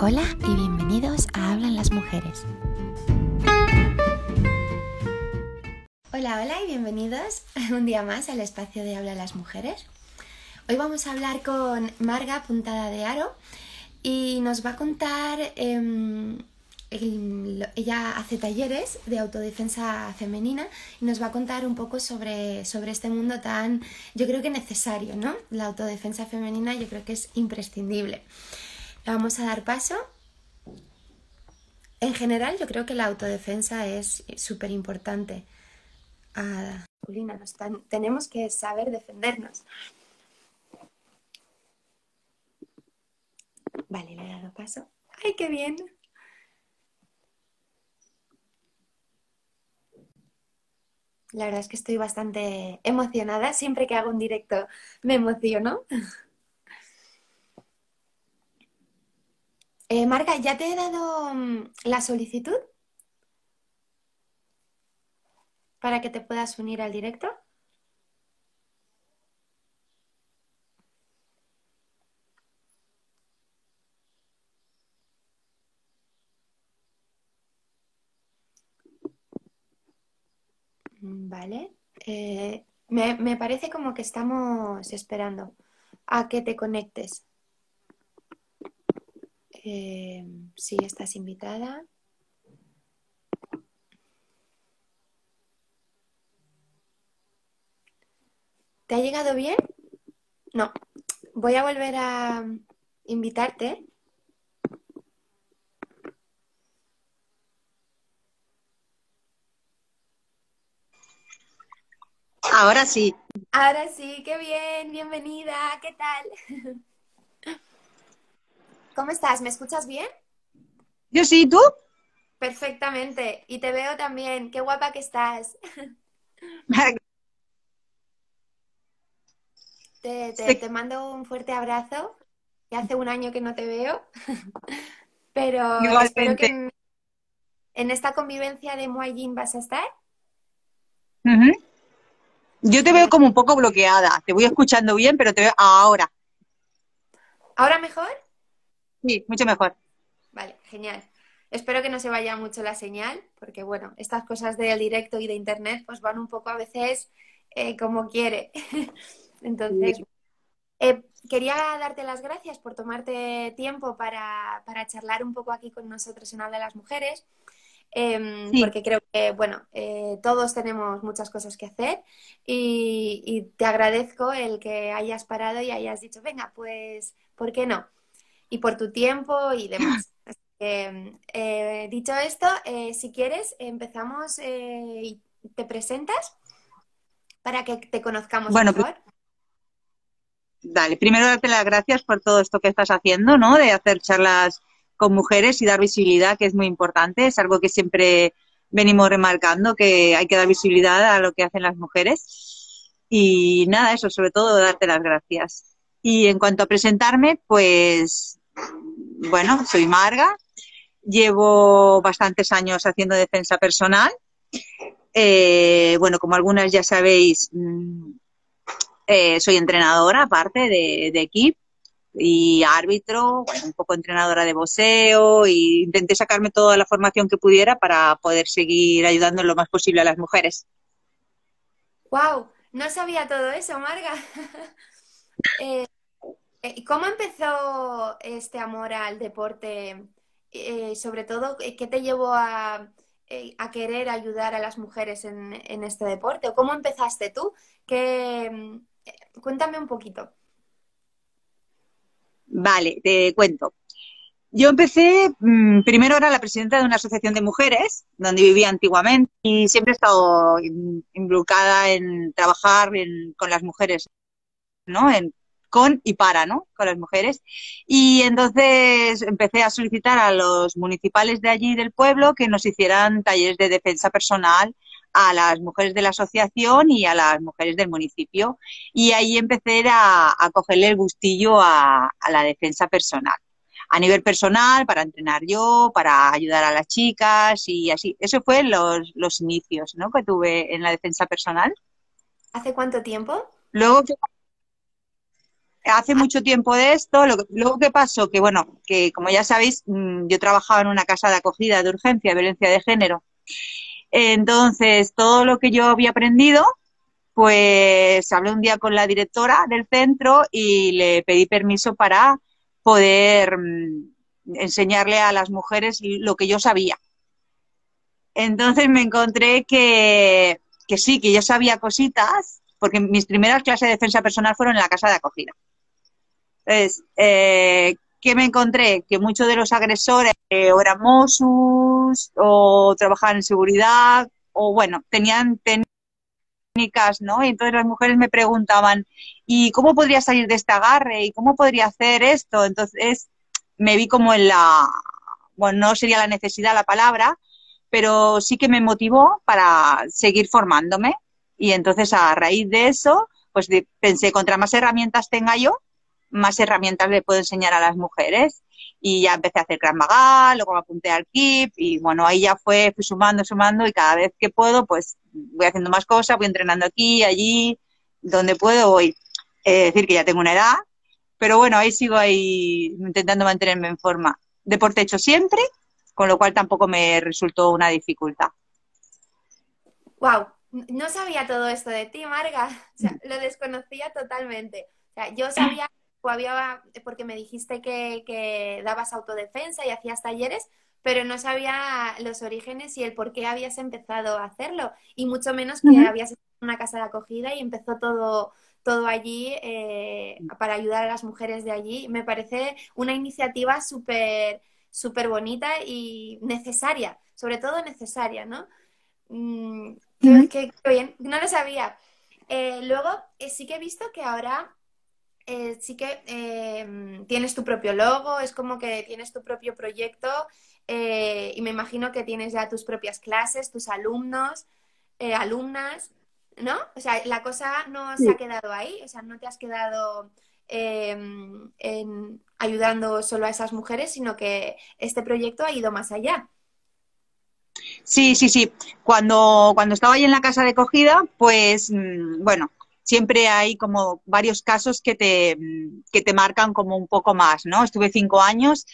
Hola y bienvenidos a Hablan las Mujeres. Hola, hola y bienvenidos un día más al espacio de Hablan las Mujeres. Hoy vamos a hablar con Marga Puntada de Aro y nos va a contar, em, ella hace talleres de autodefensa femenina y nos va a contar un poco sobre, sobre este mundo tan, yo creo que necesario, ¿no? La autodefensa femenina yo creo que es imprescindible. Vamos a dar paso. En general, yo creo que la autodefensa es súper importante. Ah, tenemos que saber defendernos. Vale, le he dado paso. ¡Ay, qué bien! La verdad es que estoy bastante emocionada. Siempre que hago un directo me emociono. Eh, Marga, ¿ya te he dado mm, la solicitud para que te puedas unir al directo? Vale. Eh, me parece como que estamos esperando a que te conectes. Eh, sí, estás invitada. ¿Te ha llegado bien? No. Voy a volver a invitarte. Ahora sí. Ahora sí, qué bien, bienvenida, ¿qué tal? ¿Cómo estás? ¿Me escuchas bien? Yo sí, ¿tú? Perfectamente. Y te veo también. Qué guapa que estás. te, mando un fuerte abrazo. Ya hace un año que no te veo. Pero espero que en, esta convivencia de Muay vas a estar. Yo te veo como un poco bloqueada. Te voy escuchando bien, pero te veo ahora. ¿Ahora mejor? Sí, mucho mejor. Vale, genial. Espero que no se vaya mucho la señal, porque bueno, estas cosas del directo y de internet pues van un poco a veces eh, como quiere. Entonces, eh, quería darte las gracias por tomarte tiempo para, charlar un poco aquí con nosotros en Habla de las Mujeres. Em, porque creo que, bueno, eh, todos tenemos muchas cosas que hacer y, y, te agradezco el que hayas parado y hayas dicho, venga, pues, ¿por qué no? Y por tu tiempo y demás. Eh, dicho esto, eh, si quieres, empezamos eh, y te presentas para que te conozcamos bueno, mejor. Dale, primero darte las gracias por todo esto que estás haciendo, ¿no? De hacer charlas con mujeres y dar visibilidad, que es muy importante. Es algo que siempre venimos remarcando, que hay que dar visibilidad a lo que hacen las mujeres. Y nada, eso, sobre todo darte las gracias. Y en cuanto a presentarme, pues bueno, soy Marga, llevo bastantes años haciendo defensa personal. Eh, bueno, como algunas ya sabéis, mm, eh, soy entrenadora aparte de, equipo y árbitro, un poco entrenadora de boxeo y intenté sacarme toda la formación que pudiera para poder seguir ayudando lo más posible a las mujeres. ¡Wow! No sabía todo eso, Marga. eh, eh, ¿Cómo empezó este amor al deporte? Eh, sobre todo, eh, ¿qué te llevó a, querer ayudar a las mujeres en, este deporte? ¿O cómo empezaste tú? cuéntame un poquito. Vale, te cuento. Yo empecé, mm, primero era la presidenta de una asociación de mujeres, donde vivía antiguamente, y siempre he estado involucrada en trabajar con las mujeres, ¿no? En con y para, ¿no? Con las mujeres. Y entonces empecé a solicitar a los municipales de allí del pueblo que nos hicieran talleres de defensa personal a las mujeres de la asociación y a las mujeres del municipio. Y ahí empecé a, a cogerle el gustillo a, la defensa personal. A nivel personal, para entrenar yo, para ayudar a las chicas y así. Eso fue los, los inicios, ¿no? Que tuve en la defensa personal. ¿Hace cuánto tiempo? Luego hace mucho tiempo de esto, lo, luego que pasó, que bueno, que como ya sabéis, mm, yo trabajaba en una casa de acogida de urgencia, violencia de género. Entonces, todo lo que yo había aprendido, pues hablé un día con la directora del centro y le pedí permiso para poder mm, enseñarle a las mujeres lo que yo sabía. Entonces me encontré que, que sí, que yo sabía cositas, porque mis primeras clases de defensa personal fueron en la casa de acogida. Entonces, eh, ¿qué me encontré? Que muchos de los agresores eh, eran Mossus o trabajaban en seguridad o, bueno, tenían técnicas, ¿no? Y entonces las mujeres me preguntaban, ¿y cómo podría salir de este agarre? ¿Y cómo podría hacer esto? Entonces, me vi como en la, bueno, no sería la necesidad la palabra, pero sí que me motivó para seguir formándome. Y entonces, a raíz de eso, pues pensé, contra más herramientas tenga yo, más herramientas le puedo enseñar a las mujeres. Y ya empecé a hacer Gran Magal, luego me apunté al KIP y bueno, ahí ya fue, fui sumando, sumando y cada vez que puedo, pues voy haciendo más cosas, voy entrenando aquí, allí, donde puedo voy. Es decir, que ya tengo una edad, pero bueno, ahí sigo ahí intentando mantenerme en forma. Deporte hecho siempre, con lo cual tampoco me resultó una dificultad. Wow, no sabía todo esto de ti, Marga. O sea, lo desconocía totalmente. O sea, yo sabía había, porque me dijiste que, dabas autodefensa y hacías talleres, pero no sabía los orígenes y el por qué habías empezado a hacerlo. Y mucho menos que habías estado en una casa de acogida y empezó todo, todo allí eh, para ayudar a las mujeres de allí. Me parece una iniciativa súper súper bonita y necesaria, sobre todo necesaria, ¿no? Mm, qué, bien, no lo sabía. Eh, luego, eh, sí que he visto que ahora eh, sí que em, tienes tu propio logo, es como que tienes tu propio proyecto eh, y me imagino que tienes ya tus propias clases, tus alumnos, eh, alumnas, ¿no? O sea, la cosa no se ha quedado ahí, o sea, no te has quedado em, ayudando solo a esas mujeres, sino que este proyecto ha ido más allá. Sí, sí, sí. Cuando, cuando estaba ahí en la casa de acogida, pues, mm, bueno, siempre hay como varios casos que te, que te marcan como un poco más, ¿no? Estuve cinco años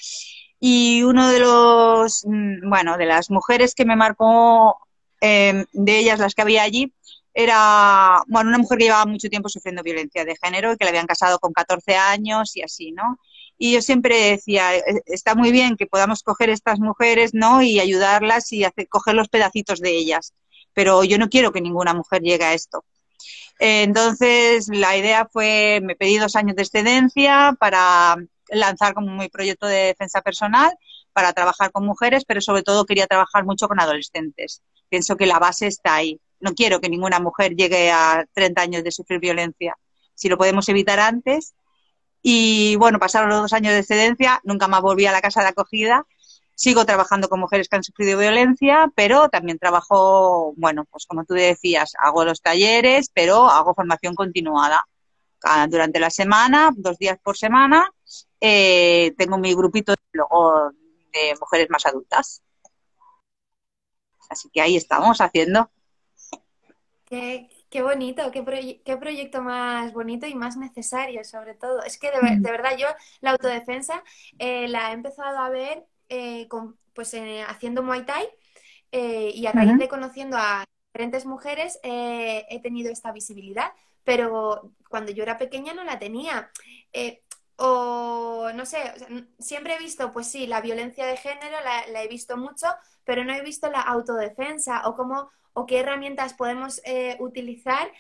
y uno de los, mm, bueno, de las mujeres que me marcó, em, de ellas las que había allí, era, bueno, una mujer que llevaba mucho tiempo sufriendo violencia de género y que la habían casado con 14 años y así, ¿no? Y yo siempre decía, e, está muy bien que podamos coger estas mujeres, ¿no? Y ayudarlas y hacer, coger los pedacitos de ellas, pero yo no quiero que ninguna mujer llegue a esto. Entonces, la idea fue, me pedí dos años de excedencia para lanzar como mi proyecto de defensa personal, para trabajar con mujeres, pero sobre todo quería trabajar mucho con adolescentes. Pienso que la base está ahí. No quiero que ninguna mujer llegue a 30 años de sufrir violencia. Si lo podemos evitar antes. Y bueno, pasaron los dos años de excedencia, nunca más volví a la casa de acogida Sigo trabajando con mujeres que han sufrido violencia, pero también trabajo, bueno, pues como tú decías, hago los talleres, pero hago formación continuada. Durante la semana, dos días por semana, eh, tengo mi grupito de mujeres más adultas. Así que ahí estamos haciendo. Qué, bonito, qué, qué, proyecto más bonito y más necesario, sobre todo. Es que de, mm. verdad yo la autodefensa eh, la he empezado a ver eh, pues eh, haciendo Muay Thai eh, y a raíz de conociendo a diferentes mujeres he tenido esta visibilidad, pero cuando yo era pequeña no la tenía. o no sé, siempre he visto, pues sí, la violencia de género la, he visto mucho, pero no he visto la autodefensa o cómo o qué herramientas podemos utilizar,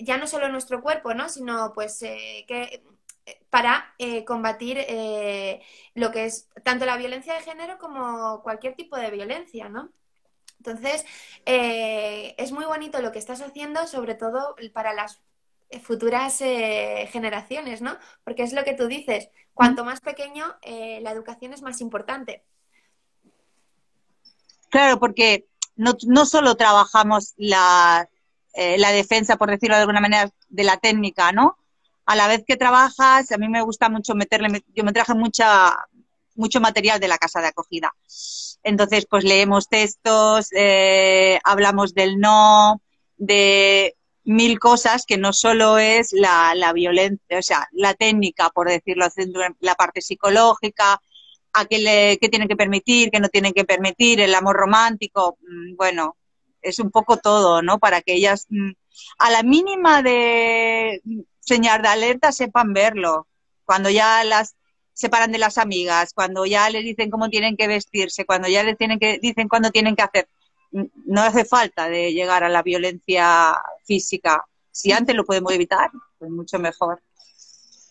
ya no solo nuestro cuerpo, ¿no? Sino pues que para eh, combatir eh, lo que es tanto la violencia de género como cualquier tipo de violencia, ¿no? Entonces, eh, es muy bonito lo que estás haciendo, sobre todo para las futuras generaciones, ¿no? Porque es lo que tú dices, cuanto más pequeño, la educación es más importante. Claro, porque no, no solo trabajamos la, la defensa, por decirlo de alguna manera, de la técnica, ¿no? A la vez que trabajas, a mí me gusta mucho meterle, yo me traje mucha, mucho material de la casa de acogida. Entonces, pues leemos textos, eh, hablamos del no, de mil cosas que no solo es la, la violencia, o sea, la técnica, por decirlo la parte psicológica, a qué, le, qué tienen que permitir, qué no tienen que permitir, el amor romántico, mm, bueno, es un poco todo, ¿no? Para que ellas, mm, a la mínima de señal de alerta, sepan verlo. Cuando ya las separan de las amigas, cuando ya les dicen cómo tienen que vestirse, cuando ya les tienen que, dicen cuándo tienen que hacer. No hace falta de llegar a la violencia física. Si antes lo podemos evitar, pues mucho mejor.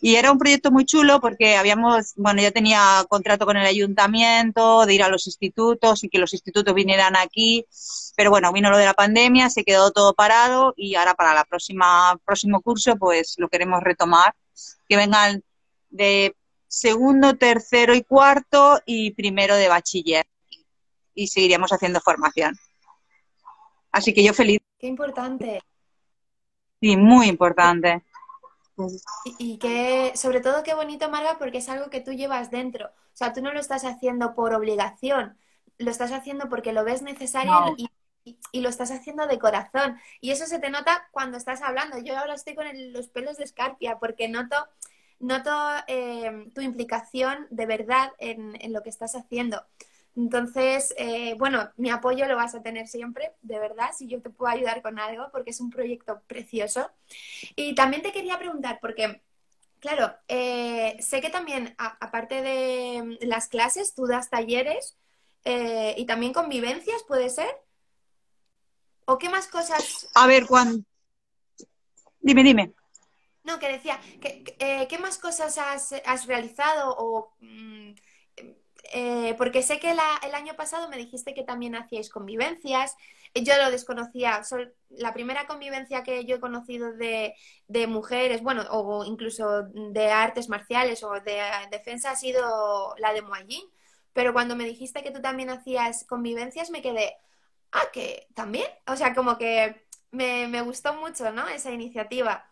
Y era un proyecto muy chulo porque habíamos, bueno, yo tenía contrato con el ayuntamiento de ir a los institutos y que los institutos vinieran aquí, pero bueno, vino lo de la pandemia, se quedó todo parado y ahora para la próxima próximo curso pues lo queremos retomar, que vengan de segundo, tercero y cuarto y primero de bachiller y seguiríamos haciendo formación. Así que yo feliz. Qué importante. Sí, muy importante. Y, que, sobre todo, qué bonito, Marga, porque es algo que tú llevas dentro. O sea, tú no lo estás haciendo por obligación, lo estás haciendo porque lo ves necesario y, lo estás haciendo de corazón. Y eso se te nota cuando estás hablando. Yo ahora estoy con los pelos de escarpia porque noto, noto eh, tu implicación de verdad en, en lo que estás haciendo. Entonces, eh, bueno, mi apoyo lo vas a tener siempre, de verdad, si yo te puedo ayudar con algo, porque es un proyecto precioso. Y también te quería preguntar, porque, claro, eh, sé que también, aparte de las clases, tú das talleres eh, y también convivencias, ¿puede ser? ¿O qué más cosas? A ver, cuando... Dime, dime. No, que decía, ¿qué, más cosas has, realizado o... Mm, eh, porque sé que el año pasado me dijiste que también hacíais convivencias. Yo lo desconocía. la primera convivencia que yo he conocido de, mujeres, bueno, o incluso de artes marciales o de defensa ha sido la de Muay Pero cuando me dijiste que tú también hacías convivencias, me quedé, ah, que también. O sea, como que me, me gustó mucho, ¿no? Esa iniciativa.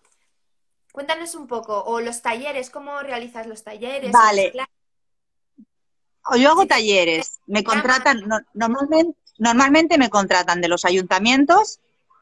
Cuéntanos un poco, o los talleres, ¿cómo realizas los talleres? Vale, yo hago talleres, me contratan, normalmente, normalmente me contratan de los ayuntamientos,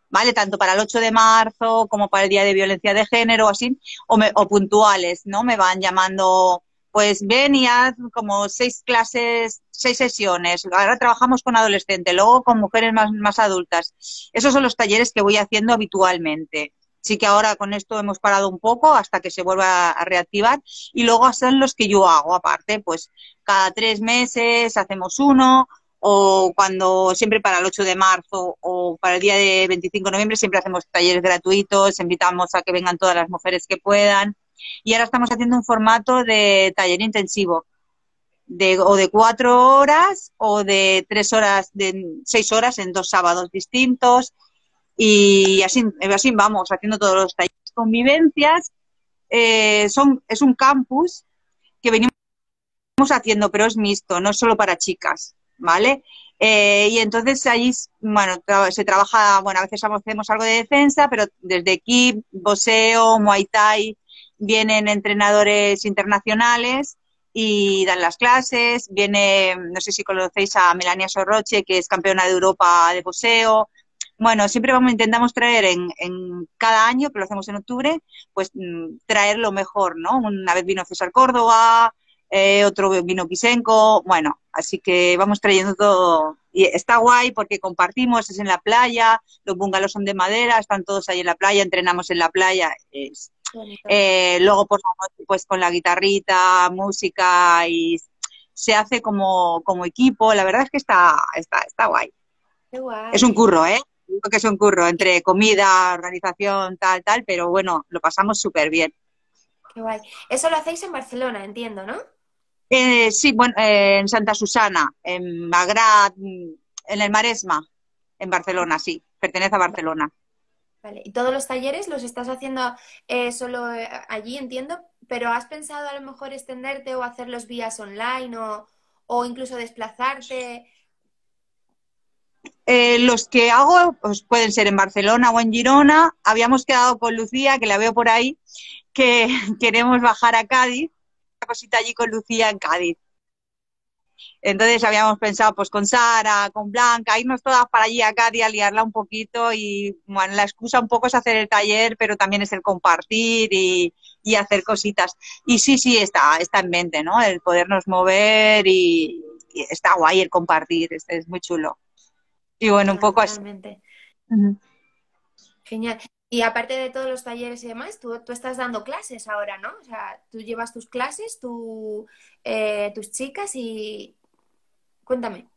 ¿vale? Tanto para el 8 de marzo como para el Día de Violencia de Género, así, o, o puntuales, ¿no? Me van llamando, pues ven y haz como seis clases, seis sesiones. Ahora trabajamos con adolescentes, luego con mujeres más, más adultas. Esos son los talleres que voy haciendo habitualmente. Sí que ahora con esto hemos parado un poco hasta que se vuelva a reactivar y luego son los que yo hago aparte, pues cada tres meses hacemos uno o cuando siempre para el 8 de marzo o para el día de 25 de noviembre siempre hacemos talleres gratuitos, invitamos a que vengan todas las mujeres que puedan. Y ahora estamos haciendo un formato de taller intensivo de, o de cuatro horas o de tres horas, de seis horas en dos sábados distintos y así, así vamos, haciendo todos los talleres. Convivencias eh, son, es un campus que venimos haciendo, pero es mixto, no solo para chicas, ¿vale? Eh, y entonces ahí, bueno, se trabaja, bueno, a veces hacemos algo de defensa, pero desde aquí, boxeo, muay thai, vienen entrenadores internacionales y dan las clases, viene, no sé si conocéis a Melania Sorroche, que es campeona de Europa de boxeo, bueno, siempre vamos, intentamos traer en, en, cada año, que lo hacemos en octubre, pues mm, traer lo mejor, ¿no? Una vez vino César Córdoba, eh, otro vino Kisenko, bueno, así que vamos trayendo todo. Y está guay porque compartimos, es en la playa, los bungalows son de madera, están todos ahí en la playa, entrenamos en la playa. Es, eh, luego, pues, pues con la guitarrita, música y se hace como, como equipo. La verdad es que está, está, está guay. guay. Es un curro, ¿eh? Que es un curro entre comida, organización, tal, tal, pero bueno, lo pasamos súper bien. Qué guay. Eso lo hacéis en Barcelona, entiendo, ¿no? Eh, sí, bueno, eh, en Santa Susana, en Magrat, en el Maresma, en Barcelona, sí, pertenece a Barcelona. Vale, y todos los talleres los estás haciendo eh, solo allí, entiendo, pero ¿has pensado a lo mejor extenderte o hacerlos vías online o, o incluso desplazarte? Eh, los que hago pues pueden ser en Barcelona o en Girona. Habíamos quedado con Lucía, que la veo por ahí, que queremos bajar a Cádiz. Una cosita allí con Lucía en Cádiz. Entonces habíamos pensado pues con Sara, con Blanca, irnos todas para allí a Cádiz a liarla un poquito y bueno, la excusa un poco es hacer el taller, pero también es el compartir y, hacer cositas. Y sí, sí, está, está en mente, ¿no? El podernos mover y, y está guay el compartir, es, es, muy chulo. Y bueno, un poco así. Genial. Y aparte de todos los talleres y demás, tú, tú, estás dando clases ahora, ¿no? O sea, tú llevas tus clases, tú, eh, tus chicas y... Cuéntame.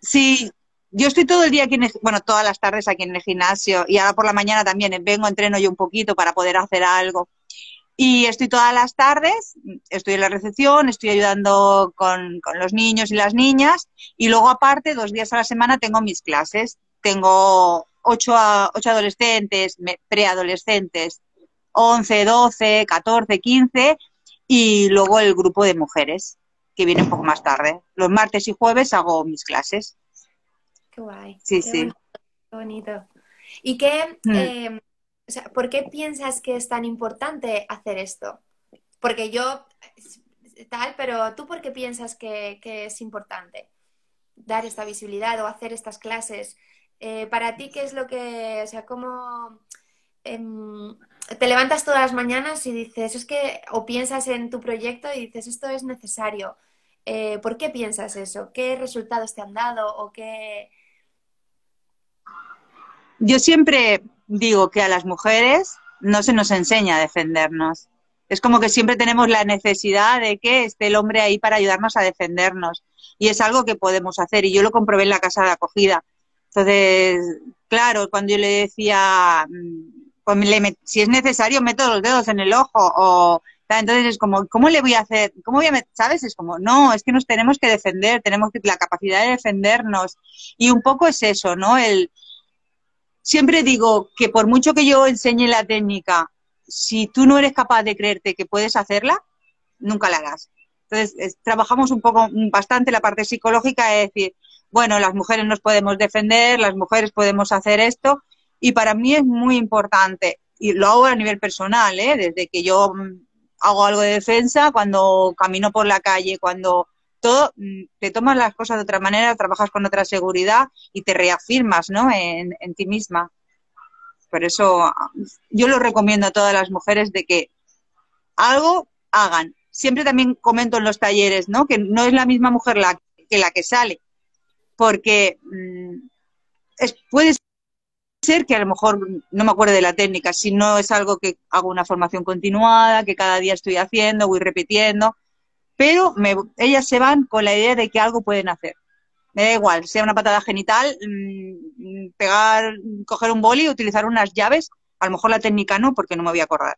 Sí, yo estoy todo el día aquí, en el, bueno, todas las tardes aquí en el gimnasio y ahora por la mañana también vengo, entreno yo un poquito para poder hacer algo. Y estoy todas las tardes, estoy en la recepción, estoy ayudando con, con los niños y las niñas y luego aparte, dos días a la semana tengo mis clases. Tengo ocho, ocho adolescentes, preadolescentes, 11, 12, 14, 15 y luego el grupo de mujeres que viene un poco más tarde. Los martes y jueves hago mis clases. Qué guay. Sí, qué sí. Bonito, qué bonito. ¿Y qué, mm. eh, o sea, por qué piensas que es tan importante hacer esto? Porque yo, tal, pero tú por qué piensas que, es importante dar esta visibilidad o hacer estas clases? Eh, para ti, ¿qué es lo que, o sea, cómo eh, te levantas todas las mañanas y dices, es que, o piensas en tu proyecto y dices, esto es necesario? Eh, ¿Por qué piensas eso? ¿Qué resultados te han dado o qué? Yo siempre digo que a las mujeres no se nos enseña a defendernos. Es como que siempre tenemos la necesidad de que esté el hombre ahí para ayudarnos a defendernos. Y es algo que podemos hacer. Y yo lo comprobé en la casa de acogida. Entonces, claro, cuando yo le decía, pues le si es necesario, meto los dedos en el ojo o entonces es como, ¿cómo le voy a hacer? ¿Cómo voy a meter? ¿Sabes? Es como, no, es que nos tenemos que defender, tenemos que, la capacidad de defendernos. Y un poco es eso, ¿no? El, siempre digo que por mucho que yo enseñe la técnica, si tú no eres capaz de creerte que puedes hacerla, nunca la harás. Entonces, es, trabajamos un poco, bastante la parte psicológica, es decir, bueno, las mujeres nos podemos defender, las mujeres podemos hacer esto, y para mí es muy importante, y lo hago a nivel personal, ¿eh? desde que yo mm, hago algo de defensa, cuando camino por la calle, cuando todo, mm, te tomas las cosas de otra manera, trabajas con otra seguridad y te reafirmas ¿no? en, en ti misma. Por eso yo lo recomiendo a todas las mujeres de que algo hagan. Siempre también comento en los talleres, ¿no? Que no es la misma mujer la, que la que sale, porque mmm, es, puede ser que a lo mejor no me acuerdo de la técnica, si no es algo que hago una formación continuada, que cada día estoy haciendo, voy repitiendo, pero me, ellas se van con la idea de que algo pueden hacer. Me da igual, sea una patada genital, mmm, pegar, coger un boli, utilizar unas llaves, a lo mejor la técnica no, porque no me voy a acordar.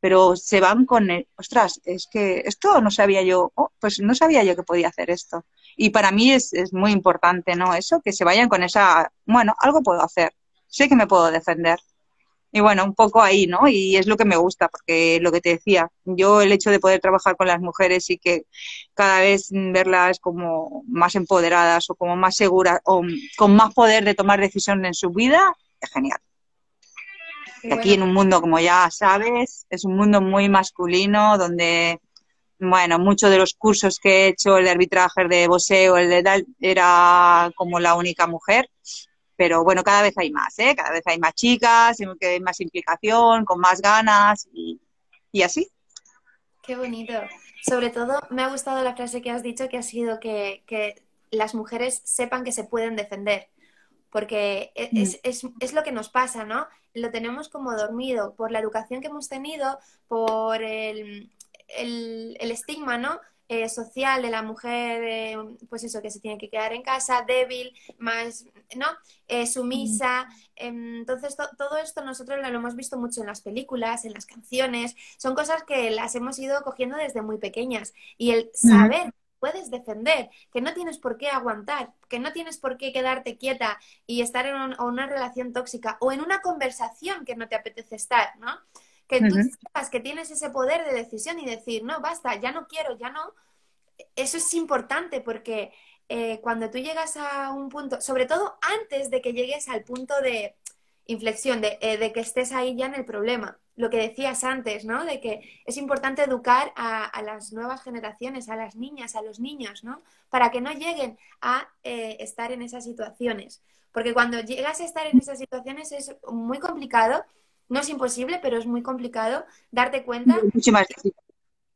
Pero se van con, el, ostras, es que esto no sabía yo, oh, pues no sabía yo que podía hacer esto. Y para mí es, es muy importante, ¿no? Eso, que se vayan con esa, bueno, algo puedo hacer, sé que me puedo defender. Y bueno, un poco ahí, ¿no? Y es lo que me gusta, porque lo que te decía, yo el hecho de poder trabajar con las mujeres y que cada vez verlas como más empoderadas o como más seguras o con más poder de tomar decisiones en su vida, es genial. Bueno. Aquí en un mundo, como ya sabes, es un mundo muy masculino, donde bueno, muchos de los cursos que he hecho, el de arbitraje, de boxeo, el de tal, era como la única mujer. Pero bueno, cada vez hay más, ¿eh? Cada vez hay más chicas, que hay más implicación, con más ganas y, y así. Qué bonito. Sobre todo, me ha gustado la frase que has dicho, que ha sido que, que las mujeres sepan que se pueden defender. Porque es, es, es, lo que nos pasa, ¿no? Lo tenemos como dormido por la educación que hemos tenido, por el, el, el estigma, ¿no? Eh, social de la mujer, eh, pues eso, que se tiene que quedar en casa, débil, más, ¿no? Eh, sumisa. Entonces, to todo esto nosotros lo hemos visto mucho en las películas, en las canciones. Son cosas que las hemos ido cogiendo desde muy pequeñas. Y el saber puedes defender, que no tienes por qué aguantar, que no tienes por qué quedarte quieta y estar en un, una relación tóxica o en una conversación que no te apetece estar, ¿no? Que tú uh -huh. sepas que tienes ese poder de decisión y decir, no, basta, ya no quiero, ya no. Eso es importante porque eh, cuando tú llegas a un punto, sobre todo antes de que llegues al punto de inflexión, de, eh, de que estés ahí ya en el problema, lo que decías antes, ¿no? De que es importante educar a, las nuevas generaciones, a las niñas, a los niños, ¿no? Para que no lleguen a eh, estar en esas situaciones. Porque cuando llegas a estar en esas situaciones es muy complicado, no es imposible, pero es muy complicado darte cuenta. Mucho más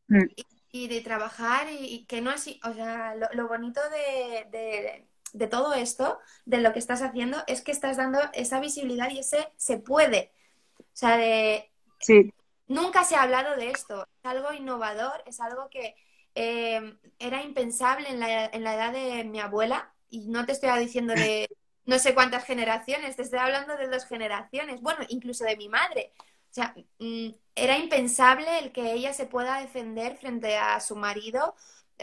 mm. y, de trabajar y, que no así, o sea, lo, bonito de, de todo esto, de lo que estás haciendo, es que estás dando esa visibilidad y ese se puede. O sea, de Sí. Nunca se ha hablado de esto. Es algo innovador, es algo que eh, era impensable en la, en la edad de mi abuela. Y no te estoy diciendo de no sé cuántas generaciones, te estoy hablando de dos generaciones, bueno, incluso de mi madre. O sea, mm, era impensable el que ella se pueda defender frente a su marido,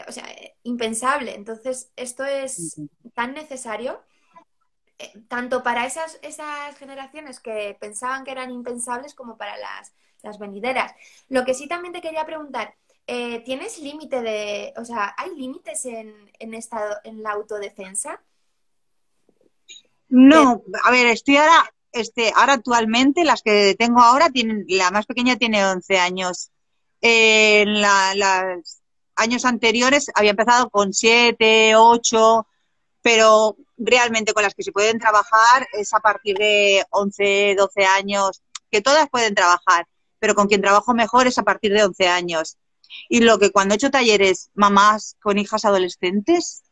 o sea, impensable. Entonces, esto es tan necesario eh, tanto para esas, esas generaciones que pensaban que eran impensables como para las, las venideras. Lo que sí también te quería preguntar, eh, ¿tienes límite de, o sea, hay límites en, en, esta, en la autodefensa? No, a ver, estoy ahora, este, ahora actualmente, las que tengo ahora, tienen, la más pequeña tiene 11 años. en los años anteriores había empezado con 7, 8, pero realmente con las que se pueden trabajar es a partir de 11, 12 años, que todas pueden trabajar, pero con quien trabajo mejor es a partir de 11 años. Y lo que cuando he hecho talleres mamás con hijas adolescentes,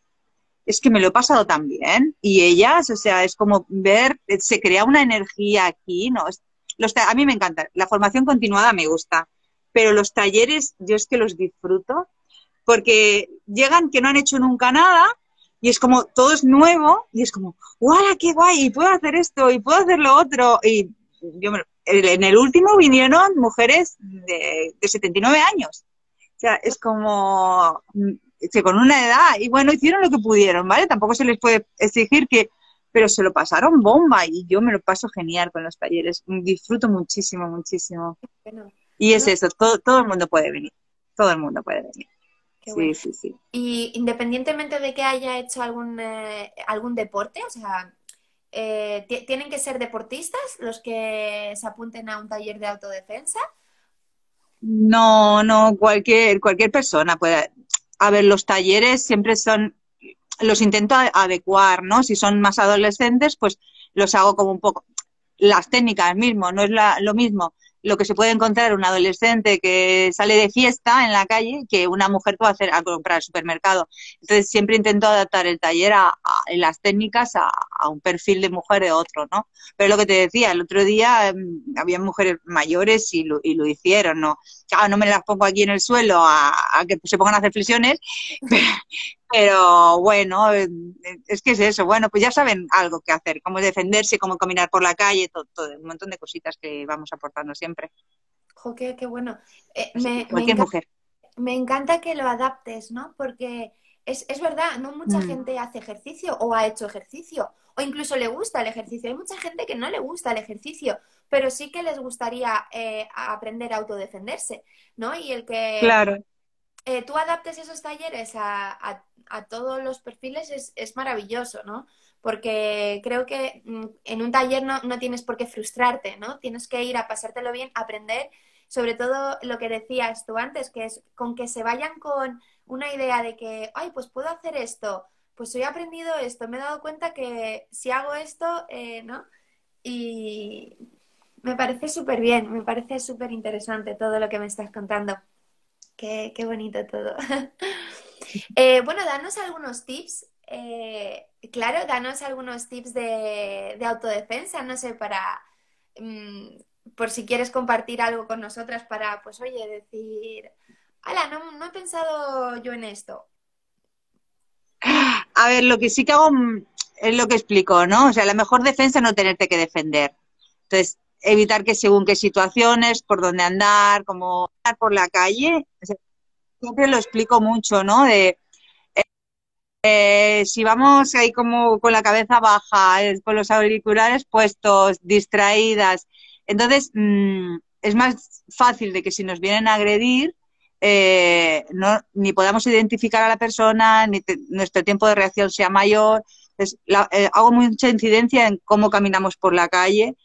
es que me lo he pasado también. Y ellas, o sea, es como ver, se crea una energía aquí, ¿no? A mí me encanta, la formación continuada me gusta, pero los talleres yo es que los disfruto porque llegan que no han hecho nunca nada y es como todo es nuevo y es como, ¡guau, qué guay! Y puedo hacer esto y puedo hacer lo otro. Y yo en el último vinieron mujeres de, de 79 años. O sea, es como con una edad y bueno, hicieron lo que pudieron, ¿vale? Tampoco se les puede exigir que, pero se lo pasaron bomba y yo me lo paso genial con los talleres. Disfruto muchísimo, muchísimo. Y es eso, todo, todo el mundo puede venir. Todo el mundo puede venir. Sí, sí, sí. Y independientemente de que haya hecho algún, eh, algún deporte, o sea, eh, ¿tienen que ser deportistas los que se apunten a un taller de autodefensa? No, no, cualquier, cualquier persona puede. A ver, los talleres siempre son, los intento adecuar, ¿no? Si son más adolescentes, pues los hago como un poco, las técnicas mismo, no es la, lo mismo lo que se puede encontrar un adolescente que sale de fiesta en la calle que una mujer que va a, hacer, a comprar al supermercado. Entonces siempre intento adaptar el taller a, las técnicas a, un perfil de mujer de otro, ¿no? Pero lo que te decía, el otro día mm, había mujeres mayores y lo, y lo hicieron, ¿no? Claro, no me las pongo aquí en el suelo a, que se pongan a hacer flexiones, pero bueno, eh, es que es eso. Bueno, pues ya saben algo que hacer, cómo defenderse, cómo caminar por la calle, todo, todo un montón de cositas que vamos aportando siempre. Jo, qué, bueno. Eh, me, cualquier mujer. Me encanta que lo adaptes, ¿no? Porque es, es verdad, no mucha mm. gente hace ejercicio o ha hecho ejercicio o incluso le gusta el ejercicio. Hay mucha gente que no le gusta el ejercicio, pero sí que les gustaría eh, aprender a autodefenderse, ¿no? Y el que claro. Eh, tú adaptes esos talleres a, a, todos los perfiles es, es, maravilloso, ¿no? Porque creo que mm, en un taller no, no, tienes por qué frustrarte, ¿no? Tienes que ir a pasártelo bien, aprender, sobre todo lo que decías tú antes, que es con que se vayan con una idea de que, ay, pues puedo hacer esto, pues hoy he aprendido esto, me he dado cuenta que si hago esto, eh, ¿no? Y me parece súper bien, me parece súper interesante todo lo que me estás contando. Qué, bonito todo. Eh, bueno, danos algunos tips. Eh, claro, danos algunos tips de, autodefensa, no sé, para... Mm, por si quieres compartir algo con nosotras para, pues, oye, decir, ala, no, he pensado yo en esto. A ver, lo que sí que hago mm, es lo que explico, ¿no? O sea, la mejor defensa es no tenerte que defender. Entonces, evitar que según qué situaciones, por dónde andar, cómo andar por la calle, siempre lo explico mucho, ¿no? De eh, si vamos ahí como con la cabeza baja, eh, con los auriculares puestos, distraídas, entonces mm, es más fácil de que si nos vienen a agredir, eh, no, ni podamos identificar a la persona, ni nuestro tiempo de reacción sea mayor. Entonces, hago mucha incidencia en cómo caminamos por la calle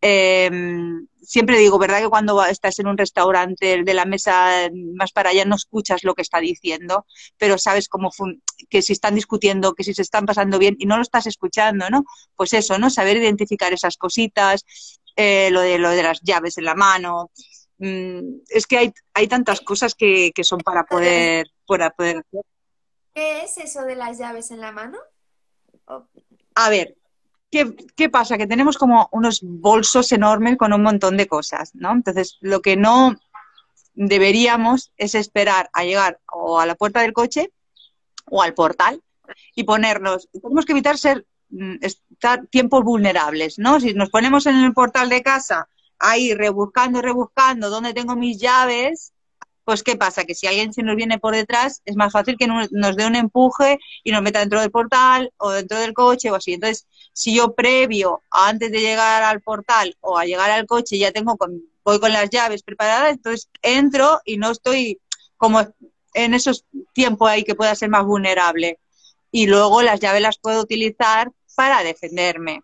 em, siempre digo, ¿verdad? Que cuando estás en un restaurante de la mesa más para allá no escuchas lo que está diciendo, pero sabes cómo que si están discutiendo, que si se están pasando bien y no lo estás escuchando, ¿no? Pues eso, ¿no? Saber identificar esas cositas, eh, lo, de, lo de las llaves en la mano. Mm, es que hay, hay tantas cosas que, que son para poder, para poder hacer. ¿Qué es eso de las llaves en la mano? A ver, ¿qué, pasa? Que tenemos como unos bolsos enormes con un montón de cosas, ¿no? Entonces, lo que no deberíamos es esperar a llegar o a la puerta del coche o al portal y ponernos, tenemos que evitar ser mm, estar tiempos vulnerables, ¿no? Si nos ponemos en el portal de casa ahí rebuscando, rebuscando, ¿dónde tengo mis llaves? pues ¿qué pasa? Que si alguien se nos viene por detrás, es más fácil que nos dé un empuje y nos meta dentro del portal o dentro del coche o así. Entonces, si yo previo, antes de llegar al portal o a llegar al coche, ya tengo con, voy con las llaves preparadas, entonces entro y no estoy como en esos tiempos ahí que pueda ser más vulnerable. Y luego las llaves las puedo utilizar para defenderme.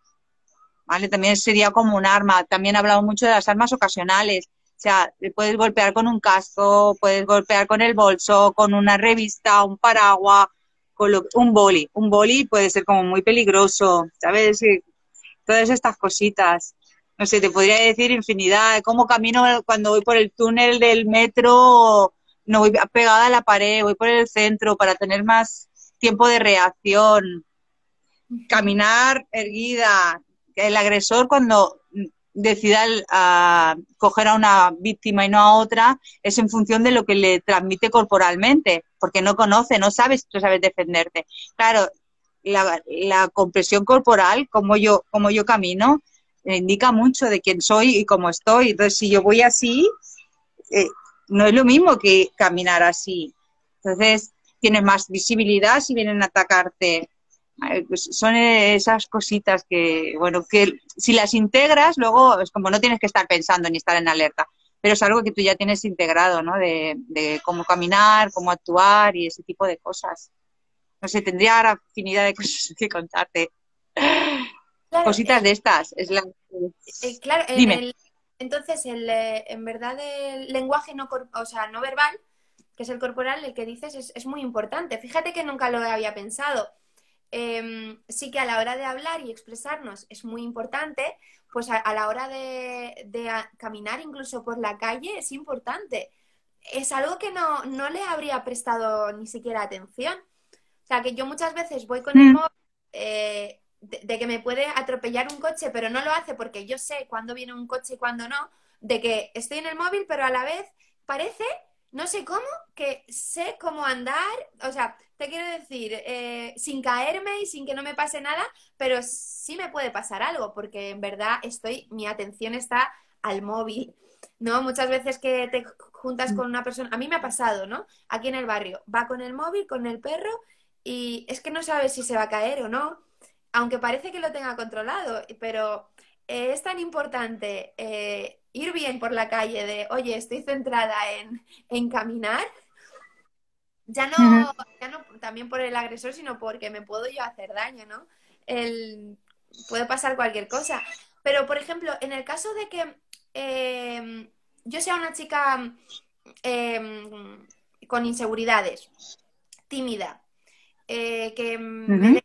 ¿Vale? También sería como un arma. También he hablado mucho de las armas ocasionales o sea, puedes golpear con un casco, puedes golpear con el bolso, con una revista, un paraguas, con un boli. Un boli puede ser como muy peligroso, ¿sabes? Todas estas cositas. No sé, te podría decir infinidad. Cómo camino cuando voy por el túnel del metro, no voy pegada a la pared, voy por el centro para tener más tiempo de reacción. Caminar erguida. El agresor cuando decida a coger a una víctima y no a otra es en función de lo que le transmite corporalmente, porque no conoce, no sabes, tú sabes defenderte. Claro, la, la compresión corporal, como yo, como yo camino, indica mucho de quién soy y cómo estoy. Entonces, si yo voy así, eh, no es lo mismo que caminar así. Entonces, tienes más visibilidad si vienen a atacarte son esas cositas que, bueno, que si las integras, luego es como no tienes que estar pensando ni estar en alerta, pero es algo que tú ya tienes integrado, ¿no? De, cómo caminar, cómo actuar y ese tipo de cosas. No sé, tendría ahora infinidad de cosas que contarte. Cositas de estas. Es la... Eh, claro, Dime. entonces, el, eh, en verdad, el lenguaje no, o sea, no verbal, que es el corporal, el que dices, es, es muy importante. Fíjate que nunca lo había pensado Em, sí que a la hora de hablar y expresarnos es muy importante, pues a, la hora de, caminar incluso por la calle es importante. Es algo que no, le habría prestado ni siquiera atención. O sea, que yo muchas veces voy con el mm. móvil eh, de, que me puede atropellar un coche, pero no lo hace porque yo sé cuándo viene un coche y cuándo no, de que estoy en el móvil, pero a la vez parece no sé cómo, que sé cómo andar, o sea, te quiero decir, eh, sin caerme y sin que no me pase nada, pero sí me puede pasar algo, porque en verdad estoy, mi atención está al móvil, ¿no? Muchas veces que te juntas con una persona, a mí me ha pasado, ¿no? Aquí en el barrio, va con el móvil, con el perro, y es que no sabes si se va a caer o no, aunque parece que lo tenga controlado, pero eh, es tan importante eh, ir bien por la calle de, oye, estoy centrada en, caminar, ya no, ya no también por el agresor, sino porque me puedo yo hacer daño, ¿no? El, puede pasar cualquier cosa. Pero, por ejemplo, en el caso de que em, yo sea una chica em, con inseguridades, tímida, eh, que me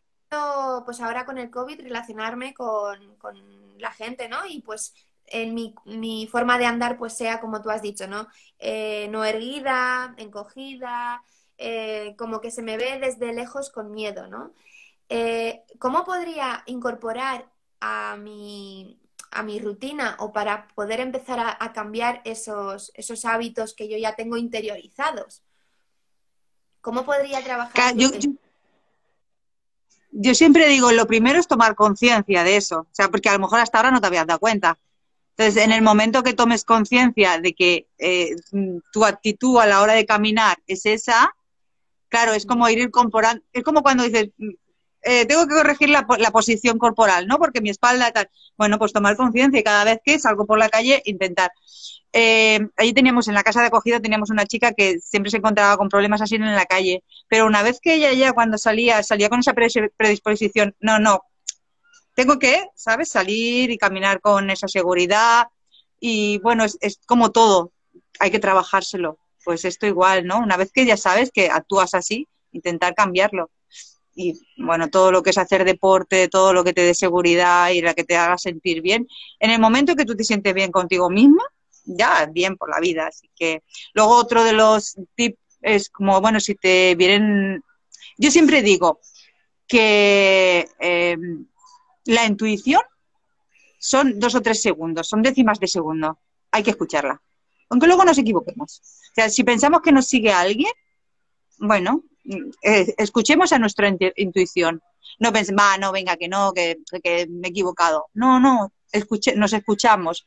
pues ahora con el COVID relacionarme con, con la gente, ¿no? Y pues en mi, mi, forma de andar pues sea como tú has dicho, ¿no? Eh, no erguida, encogida, eh, como que se me ve desde lejos con miedo, ¿no? Eh, ¿Cómo podría incorporar a mi, a mi rutina o para poder empezar a, cambiar esos, esos hábitos que yo ya tengo interiorizados? ¿Cómo podría trabajar? Yo, yo siempre digo, lo primero es tomar conciencia de eso, o sea, porque a lo mejor hasta ahora no te habías dado cuenta. Entonces, en el momento que tomes conciencia de que eh, tu actitud a la hora de caminar es esa, claro, es como ir incorporando, es como cuando dices, eh, tengo que corregir la, la, posición corporal, ¿no? Porque mi espalda tal. Bueno, pues tomar conciencia y cada vez que salgo por la calle, intentar. Eh, allí teníamos, en la casa de acogida, teníamos una chica que siempre se encontraba con problemas así en la calle, pero una vez que ella ya cuando salía, salía con esa predisposición, no, no, tengo que, ¿sabes?, salir y caminar con esa seguridad. Y bueno, es, es como todo, hay que trabajárselo. Pues esto igual, ¿no? Una vez que ya sabes que actúas así, intentar cambiarlo. Y bueno, todo lo que es hacer deporte, todo lo que te dé seguridad y la que te haga sentir bien. En el momento que tú te sientes bien contigo misma, ya bien por la vida. Así que luego otro de los tips es como, bueno, si te vienen... Yo siempre digo que eh, la intuición son dos o tres segundos, son décimas de segundo. Hay que escucharla. Aunque luego nos equivoquemos. O sea, si pensamos que nos sigue alguien, bueno, eh, escuchemos a nuestra intuición. No pensemos, va, no, venga, que no, que, me he equivocado. No, no, escuche, nos escuchamos.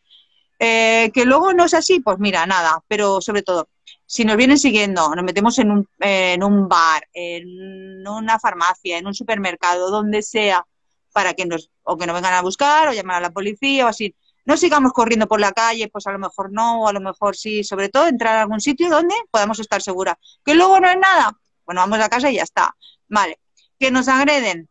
Eh, que luego no es así, pues mira, nada, pero sobre todo, si nos vienen siguiendo, nos metemos en un, en un bar, en una farmacia, en un supermercado, donde sea, para que nos, o que nos vengan a buscar, o llamar a la policía, o así, no sigamos corriendo por la calle, pues a lo mejor no, o a lo mejor sí, sobre todo entrar a algún sitio donde podamos estar seguras. Que luego no es nada, bueno, vamos a casa y ya está. Vale, que nos agreden,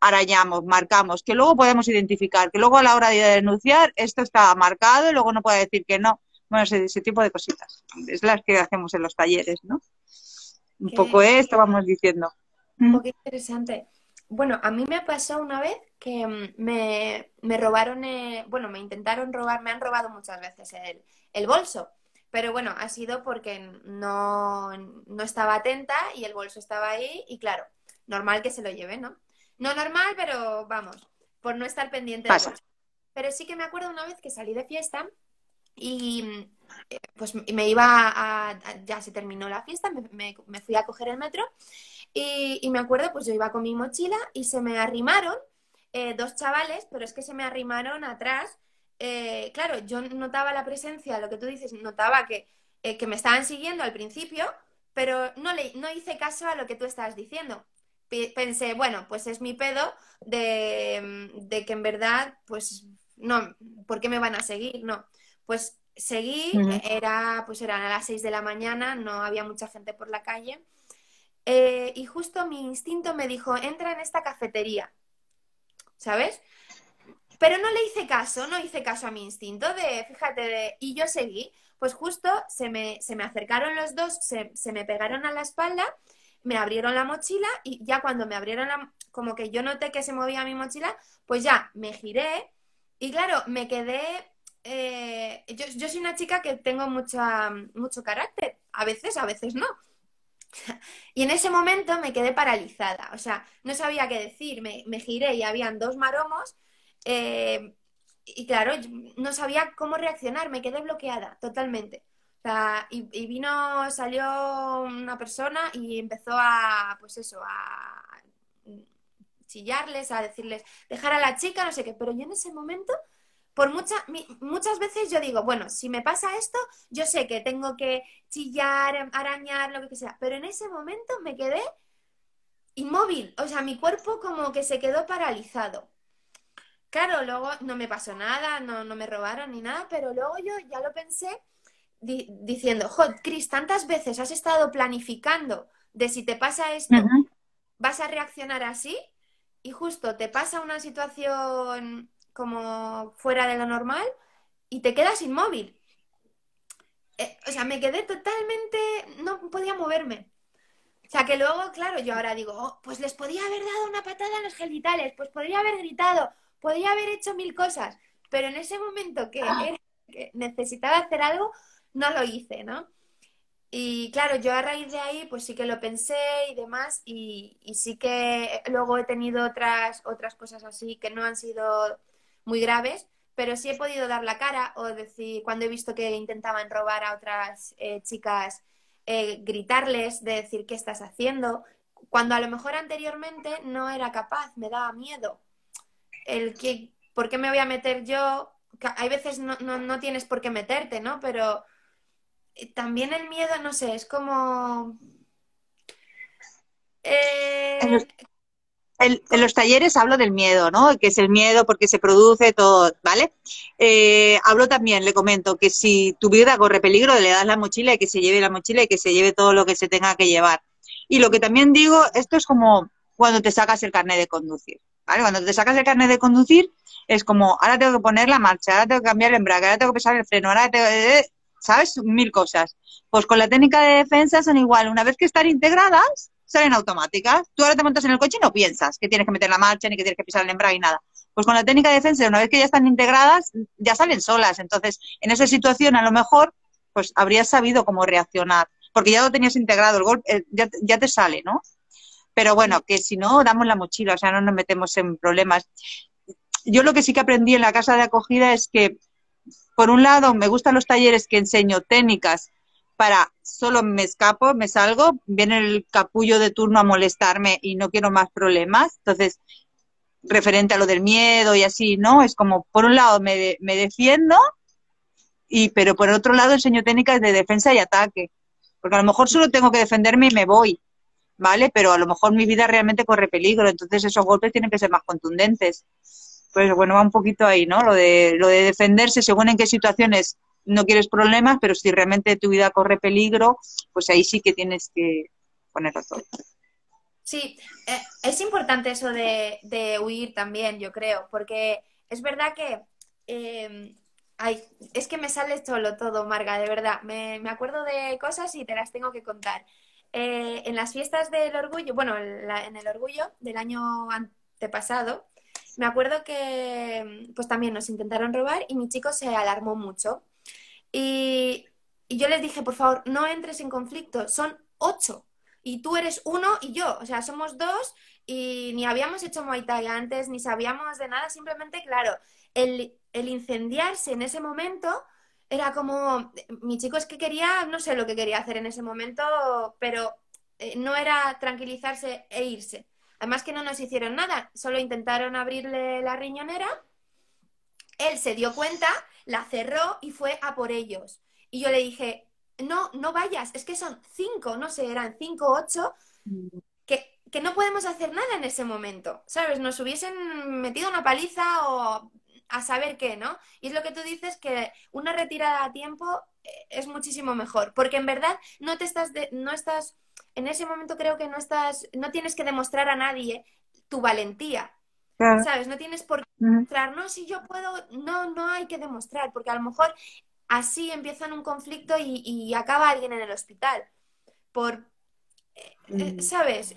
arañamos, marcamos, que luego podemos identificar, que luego a la hora de denunciar esto está marcado y luego no puede decir que no. Bueno, ese, tipo de cositas. Es las que hacemos en los talleres, ¿no? Un poco esto vamos diciendo. Un poco interesante. Bueno, a mí me pasó una vez que mm, me, me robaron, eh, bueno, me intentaron robar, me han robado muchas veces el, el bolso. Pero bueno, ha sido porque no, no, estaba atenta y el bolso estaba ahí y claro, normal que se lo lleve, ¿no? No normal, pero vamos, por no estar pendiente de Pero sí que me acuerdo una vez que salí de fiesta y eh, pues me iba a, ya se terminó la fiesta, me, fui a coger el metro y, me acuerdo, pues yo iba con mi mochila y se me arrimaron eh, dos chavales, pero es que se me arrimaron atrás. Eh, claro, yo notaba la presencia, lo que tú dices, notaba que, que me estaban siguiendo al principio, pero no, le, no hice caso a lo que tú estabas diciendo pensé, bueno, pues es mi pedo de, de, que en verdad, pues no, ¿por qué me van a seguir? No, pues seguí, era, pues eran a las 6 de la mañana, no había mucha gente por la calle, eh, y justo mi instinto me dijo, entra en esta cafetería, ¿sabes? Pero no le hice caso, no hice caso a mi instinto de, fíjate, de, y yo seguí, pues justo se me, se me acercaron los dos, se, se me pegaron a la espalda me abrieron la mochila y ya cuando me abrieron la, como que yo noté que se movía mi mochila, pues ya me giré y claro, me quedé, eh, yo, yo, soy una chica que tengo mucha, mucho carácter, a veces, a veces no. Y en ese momento me quedé paralizada, o sea, no sabía qué decir, me, me giré y habían dos maromos eh, y claro, no sabía cómo reaccionar, me quedé bloqueada totalmente y, vino, salió una persona y empezó a, pues eso, a chillarles, a decirles, dejar a la chica, no sé qué. Pero yo en ese momento, por muchas muchas veces yo digo, bueno, si me pasa esto, yo sé que tengo que chillar, arañar, lo que sea. Pero en ese momento me quedé inmóvil, o sea, mi cuerpo como que se quedó paralizado. Claro, luego no me pasó nada, no, no me robaron ni nada, pero luego yo ya lo pensé diciendo, Jod, Cris, tantas veces has estado planificando de si te pasa esto, vas a reaccionar así y justo te pasa una situación como fuera de lo normal y te quedas inmóvil. Eh, o sea, me quedé totalmente, no podía moverme. O sea, que luego, claro, yo ahora digo, oh, pues les podía haber dado una patada en los genitales, pues podría haber gritado, podría haber hecho mil cosas, pero en ese momento que, ah. que necesitaba hacer algo, no lo hice, ¿no? Y claro, yo a raíz de ahí, pues sí que lo pensé y demás, y, sí que luego he tenido otras, otras cosas así que no han sido muy graves, pero sí he podido dar la cara o decir, cuando he visto que intentaban robar a otras eh, chicas, eh, gritarles, de decir qué estás haciendo, cuando a lo mejor anteriormente no era capaz, me daba miedo. El que, ¿por qué me voy a meter yo? hay veces no, no, no tienes por qué meterte, ¿no? Pero también el miedo, no sé, es como... Eh, en, los, talleres hablo del miedo, ¿no? Que es el miedo porque se produce todo, ¿vale? Eh, hablo también, le comento, que si tu vida corre peligro, le das la mochila y que se lleve la mochila y que se lleve todo lo que se tenga que llevar. Y lo que también digo, esto es como cuando te sacas el carnet de conducir. ¿vale? Cuando te sacas el carnet de conducir, es como, ahora tengo que poner la marcha, ahora tengo que cambiar el embrague, ahora tengo que pisar el freno, ahora tengo que... Eh, ¿Sabes? Mil cosas. Pues con la técnica de defensa son igual. Una vez que están integradas, salen automáticas. Tú ahora te montas en el coche y no piensas que tienes que meter la marcha, ni que tienes que pisar el embrague y nada. Pues con la técnica de defensa, una vez que ya están integradas, ya salen solas. Entonces, en esa situación, a lo mejor, pues habrías sabido cómo reaccionar. Porque ya lo tenías integrado, el golpe ya, ya te sale, ¿no? Pero bueno, que si no, damos la mochila, o sea, no nos metemos en problemas. Yo lo que sí que aprendí en la casa de acogida es que, por un lado, me gustan los talleres que enseño técnicas para solo me escapo, me salgo, viene el capullo de turno a molestarme y no quiero más problemas. Entonces, referente a lo del miedo y así, ¿no? Es como, por un lado, me, me defiendo, y, pero por otro lado enseño técnicas de defensa y ataque. Porque a lo mejor solo tengo que defenderme y me voy. ¿vale? Pero a lo mejor mi vida realmente corre peligro, entonces esos golpes tienen que ser más contundentes. Pues bueno, va un poquito ahí, ¿no? Lo de, lo de defenderse según en qué situaciones no quieres problemas, pero si realmente tu vida corre peligro, pues ahí sí que tienes que ponerlo todo. Sí, eh, es importante eso de, de, huir también, yo creo, porque es verdad que... Eh, es que me sale solo todo, Marga, de verdad. Me, me acuerdo de cosas y te las tengo que contar. Eh, en las fiestas del orgullo, bueno, en, el orgullo del año antepasado, me acuerdo que pues también nos intentaron robar y mi chico se alarmó mucho. Y, yo les dije, por favor, no entres en conflicto, son ocho. Y tú eres uno y yo, o sea, somos dos y ni habíamos hecho Muay Thai antes, ni sabíamos de nada, simplemente, claro, el, el incendiarse en ese momento era como, mi chico es que quería, no sé lo que quería hacer en ese momento, pero eh, no era tranquilizarse e irse. Además que no nos hicieron nada, solo intentaron abrirle la riñonera, él se dio cuenta, la cerró y fue a por ellos. Y yo le dije, no, no vayas, es que son cinco, no sé, eran cinco, ocho, que, que no podemos hacer nada en ese momento, ¿sabes? Nos hubiesen metido una paliza o a saber qué, ¿no? Y es lo que tú dices que una retirada a tiempo eh, es muchísimo mejor, porque en verdad no te estás, no estás, en ese momento creo que no estás, no tienes que demostrar a nadie tu valentía, ¿sabes? No tienes por qué demostrar, no, si yo puedo, no, no hay que demostrar, porque a lo mejor así empiezan un conflicto y, acaba alguien en el hospital, por, eh, eh, ¿sabes?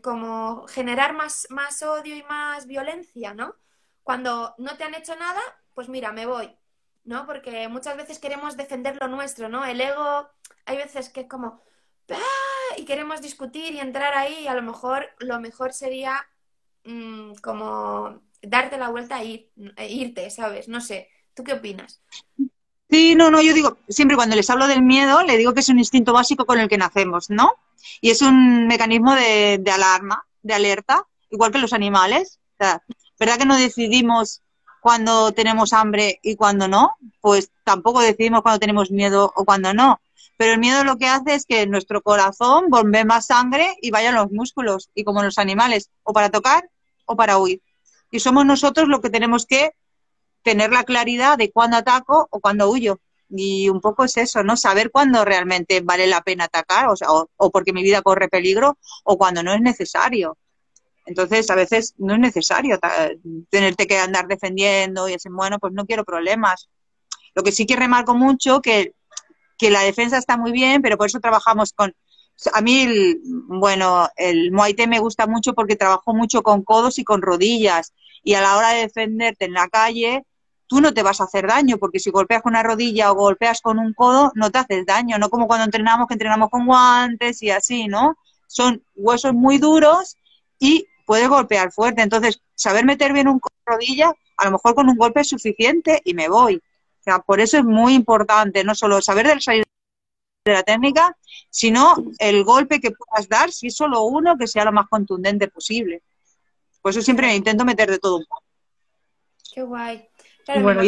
como generar más, más odio y más violencia, ¿no? Cuando no te han hecho nada, pues mira, me voy, ¿no? Porque muchas veces queremos defender lo nuestro, ¿no? El ego, hay veces que es como, ¡Ah! y queremos discutir y entrar ahí, y a lo mejor lo mejor sería mm, como darte la vuelta e, e irte, ¿sabes? No sé, ¿tú qué opinas? Sí, no, no, yo digo, siempre cuando les hablo del miedo, le digo que es un instinto básico con el que nacemos, ¿no? Y es un mecanismo de, alarma, de alerta, igual que los animales. O ¿Verdad que no decidimos cuando tenemos hambre y cuando no? Pues tampoco decidimos cuando tenemos miedo o cuando no. Pero el miedo lo que hace es que nuestro corazón bombee más sangre y vayan los músculos, y como los animales, o para tocar o para huir. Y somos nosotros los que tenemos que tener la claridad de cuándo ataco o cuándo huyo. Y un poco es eso, ¿no? Saber cuándo realmente vale la pena atacar, o, sea, o porque mi vida corre peligro, o cuando no es necesario. Entonces, a veces no es necesario tenerte que andar defendiendo y decir, bueno, pues no quiero problemas. Lo que sí que remarco mucho que, que la defensa está muy bien, pero por eso trabajamos con... A mí, bueno, el Muay me gusta mucho porque trabajo mucho con codos y con rodillas. Y a la hora de defenderte en la calle, tú no te vas a hacer daño, porque si golpeas con una rodilla o golpeas con un codo, no te haces daño, no como cuando entrenamos, que entrenamos con guantes y así, ¿no? Son huesos muy duros y puede golpear fuerte. Entonces, saber meter bien un rodilla, a lo mejor con un golpe es suficiente y me voy. O sea, por eso es muy importante no solo saber del salir de la técnica, sino el golpe que puedas dar, si es solo uno, que sea lo más contundente posible. Por eso siempre intento meter de todo un poco. Qué guay. bueno,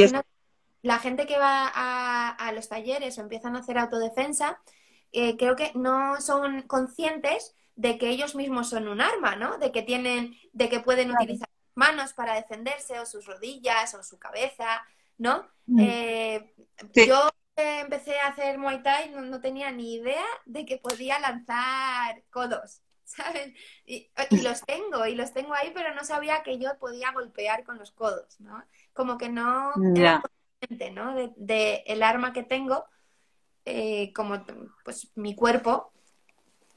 la gente que va a, los talleres o empiezan a hacer autodefensa, eh, creo que no son conscientes de que ellos mismos son un arma, ¿no? De que tienen, de que pueden utilizar sus manos para defenderse, o sus rodillas, o su cabeza, ¿no? Mm. Eh, yo empecé a hacer Muay Thai, no, tenía ni idea de que podía lanzar codos, ¿sabes? Y, los tengo, y los tengo ahí, pero no sabía que yo podía golpear con los codos, ¿no? Como que no era consciente, ¿no? De, el arma que tengo, eh, como pues mi cuerpo.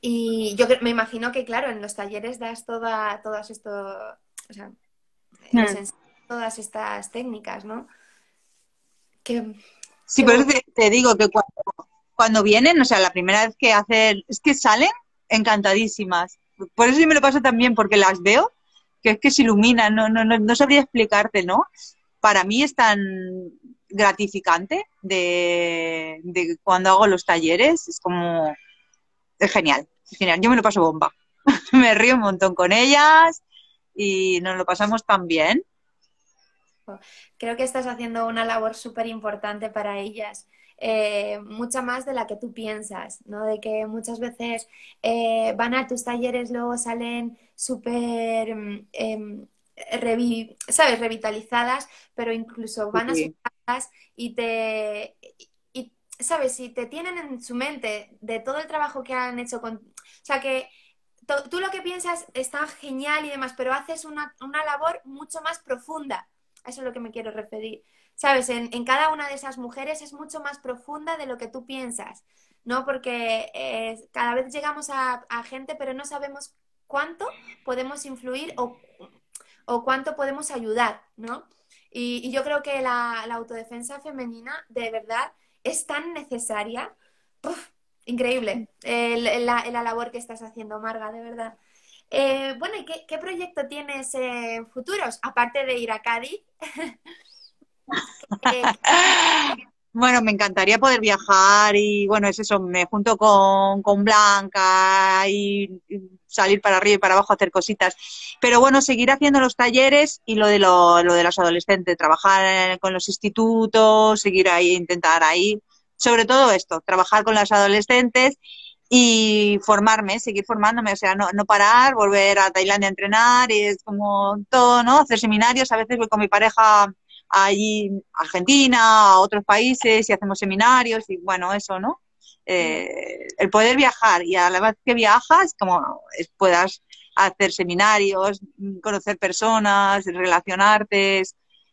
Y yo me imagino que, claro, en los talleres das toda, todas esto, o sea, mm. todas estas técnicas, ¿no? Que, sí, por eso te, digo que cuando, cuando vienen, o sea, la primera vez que hacen, es que salen encantadísimas. Por eso sí me lo paso también, porque las veo, que es que se iluminan, no, no, no, sabría explicarte, ¿no? Para mí es tan gratificante de, cuando hago los talleres, es como, es genial, es genial, yo me lo paso bomba, me río un montón con ellas y nos lo pasamos tan bien. Creo que estás haciendo una labor súper importante para ellas eh, mucha más de la que tú piensas, ¿no? De que muchas veces eh, van a tus talleres, luego salen súper, mm, em, ¿sabes? Revitalizadas, pero incluso van a sus casas y te... ¿Sabes? Si te tienen en su mente de todo el trabajo que han hecho con... O sea, que tú lo que piensas está genial y demás, pero haces una, una labor mucho más profunda. A eso es lo que me quiero referir sabes, en, cada una de esas mujeres es mucho más profunda de lo que tú piensas, ¿no? Porque eh, cada vez llegamos a, gente, pero no sabemos cuánto podemos influir o, cuánto podemos ayudar, ¿no? Y, yo creo que la, autodefensa femenina de verdad es tan necesaria. increíble la, labor que estás haciendo, Marga, de verdad. Eh, bueno, ¿y qué, proyecto tienes en futuros? Aparte de ir a Cádiz. Bueno, me encantaría poder viajar y bueno, es eso, me junto con, con Blanca y, salir para arriba y para abajo a hacer cositas. Pero bueno, seguir haciendo los talleres y lo de, lo, de los adolescentes, trabajar con los institutos, seguir ahí, intentar ahí, sobre todo esto, trabajar con las adolescentes y formarme, seguir formándome, o sea, no, no parar, volver a Tailandia a entrenar y es como todo, ¿no? Hacer seminarios, a veces voy con mi pareja allí Argentina, a otros países y hacemos seminarios y bueno, eso, ¿no? Eh, el poder viajar y a la vez que viajas, como puedas hacer seminarios, conocer personas, relacionarte,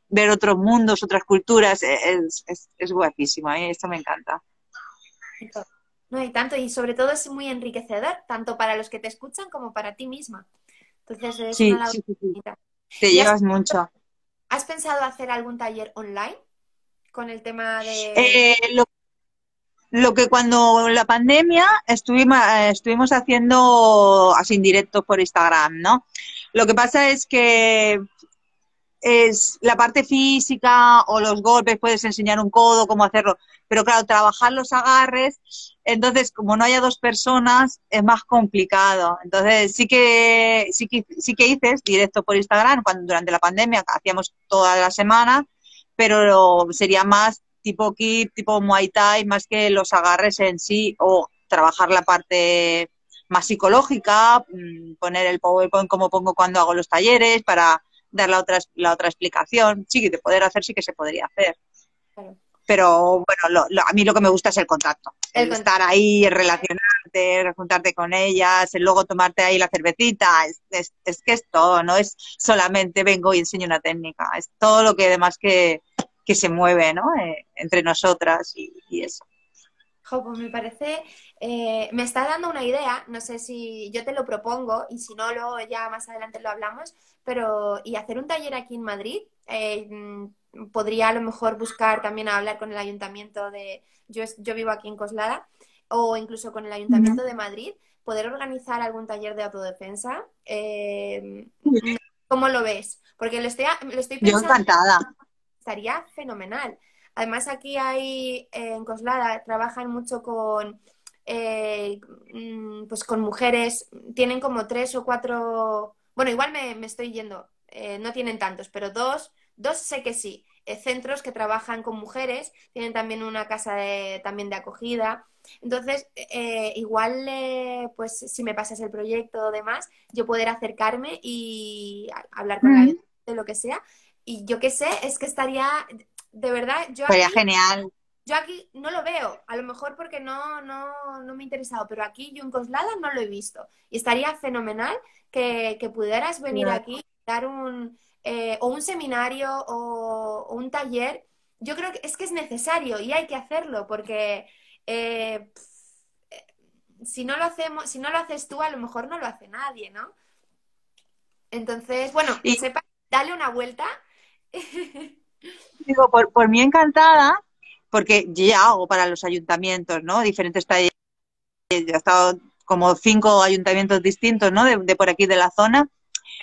ver otros mundos, otras culturas, es, es, es guapísimo, ¿eh? esto me encanta. No, y tanto, y sobre todo es muy enriquecedor, tanto para los que te escuchan como para ti misma. Entonces es sí, sí, sí, Te llevas mucho. ¿Has pensado hacer algún taller online con el tema de...? Eh, lo, que cuando la pandemia estuvimos, estuvimos haciendo así en directo por Instagram, ¿no? Lo que pasa es que es la parte física o los golpes, puedes enseñar un codo, cómo hacerlo, pero claro, trabajar los agarres, entonces como no haya dos personas es más complicado. Entonces sí que sí que sí que hice directo por Instagram cuando durante la pandemia hacíamos toda la semana, pero sería más tipo kit, tipo Muay Thai, más que los agarres en sí o trabajar la parte más psicológica, mm, poner el PowerPoint como pongo cuando hago los talleres para dar la otra, la otra explicación. Sí, de poder hacer sí que se podría hacer. Pero bueno, a mí lo que me gusta es el contacto. El, estar ahí, relacionarte, juntarte con ellas, el luego tomarte ahí la cervecita. Es, es, que es todo, no es solamente vengo y enseño una técnica. Es todo lo que además que, que se mueve ¿no? Eh, entre nosotras y, y eso. pues me parece, eh, me está dando una idea, no sé si yo te lo propongo y si no, luego ya más adelante lo hablamos, pero y hacer un taller aquí en Madrid, eh, podría a lo mejor buscar también hablar con el ayuntamiento de, yo, yo vivo aquí en Coslada, o incluso con el ayuntamiento de Madrid, poder organizar algún taller de autodefensa. Eh, ¿Cómo lo ves? Porque lo estoy, lo estoy pensando. Yo encantada. Estaría fenomenal. Además, aquí hay eh, en Coslada, trabajan mucho con, mm, pues con mujeres, tienen como tres o cuatro bueno, igual me, estoy yendo, eh, no tienen tantos, pero dos, dos sé que sí. Eh, centros que trabajan con mujeres, tienen también una casa de, también de acogida. Entonces, eh, igual, pues si me pasas el proyecto o demás, yo poder acercarme y hablar con de lo que sea. Y yo qué sé, es que estaría, de verdad, yo... Sería genial. Yo aquí no lo veo, a lo mejor porque no, no, no me ha interesado, pero aquí yo en Coslada no lo he visto. Y estaría fenomenal que, pudieras venir aquí, dar un, eh, o un seminario o, un taller. Yo creo que es que es necesario y hay que hacerlo porque eh, si no lo hacemos, si no lo haces tú, a lo mejor no lo hace nadie, ¿no? Entonces, bueno, y... sepa, dale una vuelta. Digo, por, por mí encantada, porque ya hago para los ayuntamientos, ¿no? Diferentes talleres. He estado como cinco ayuntamientos distintos, ¿no? De, por aquí de la zona.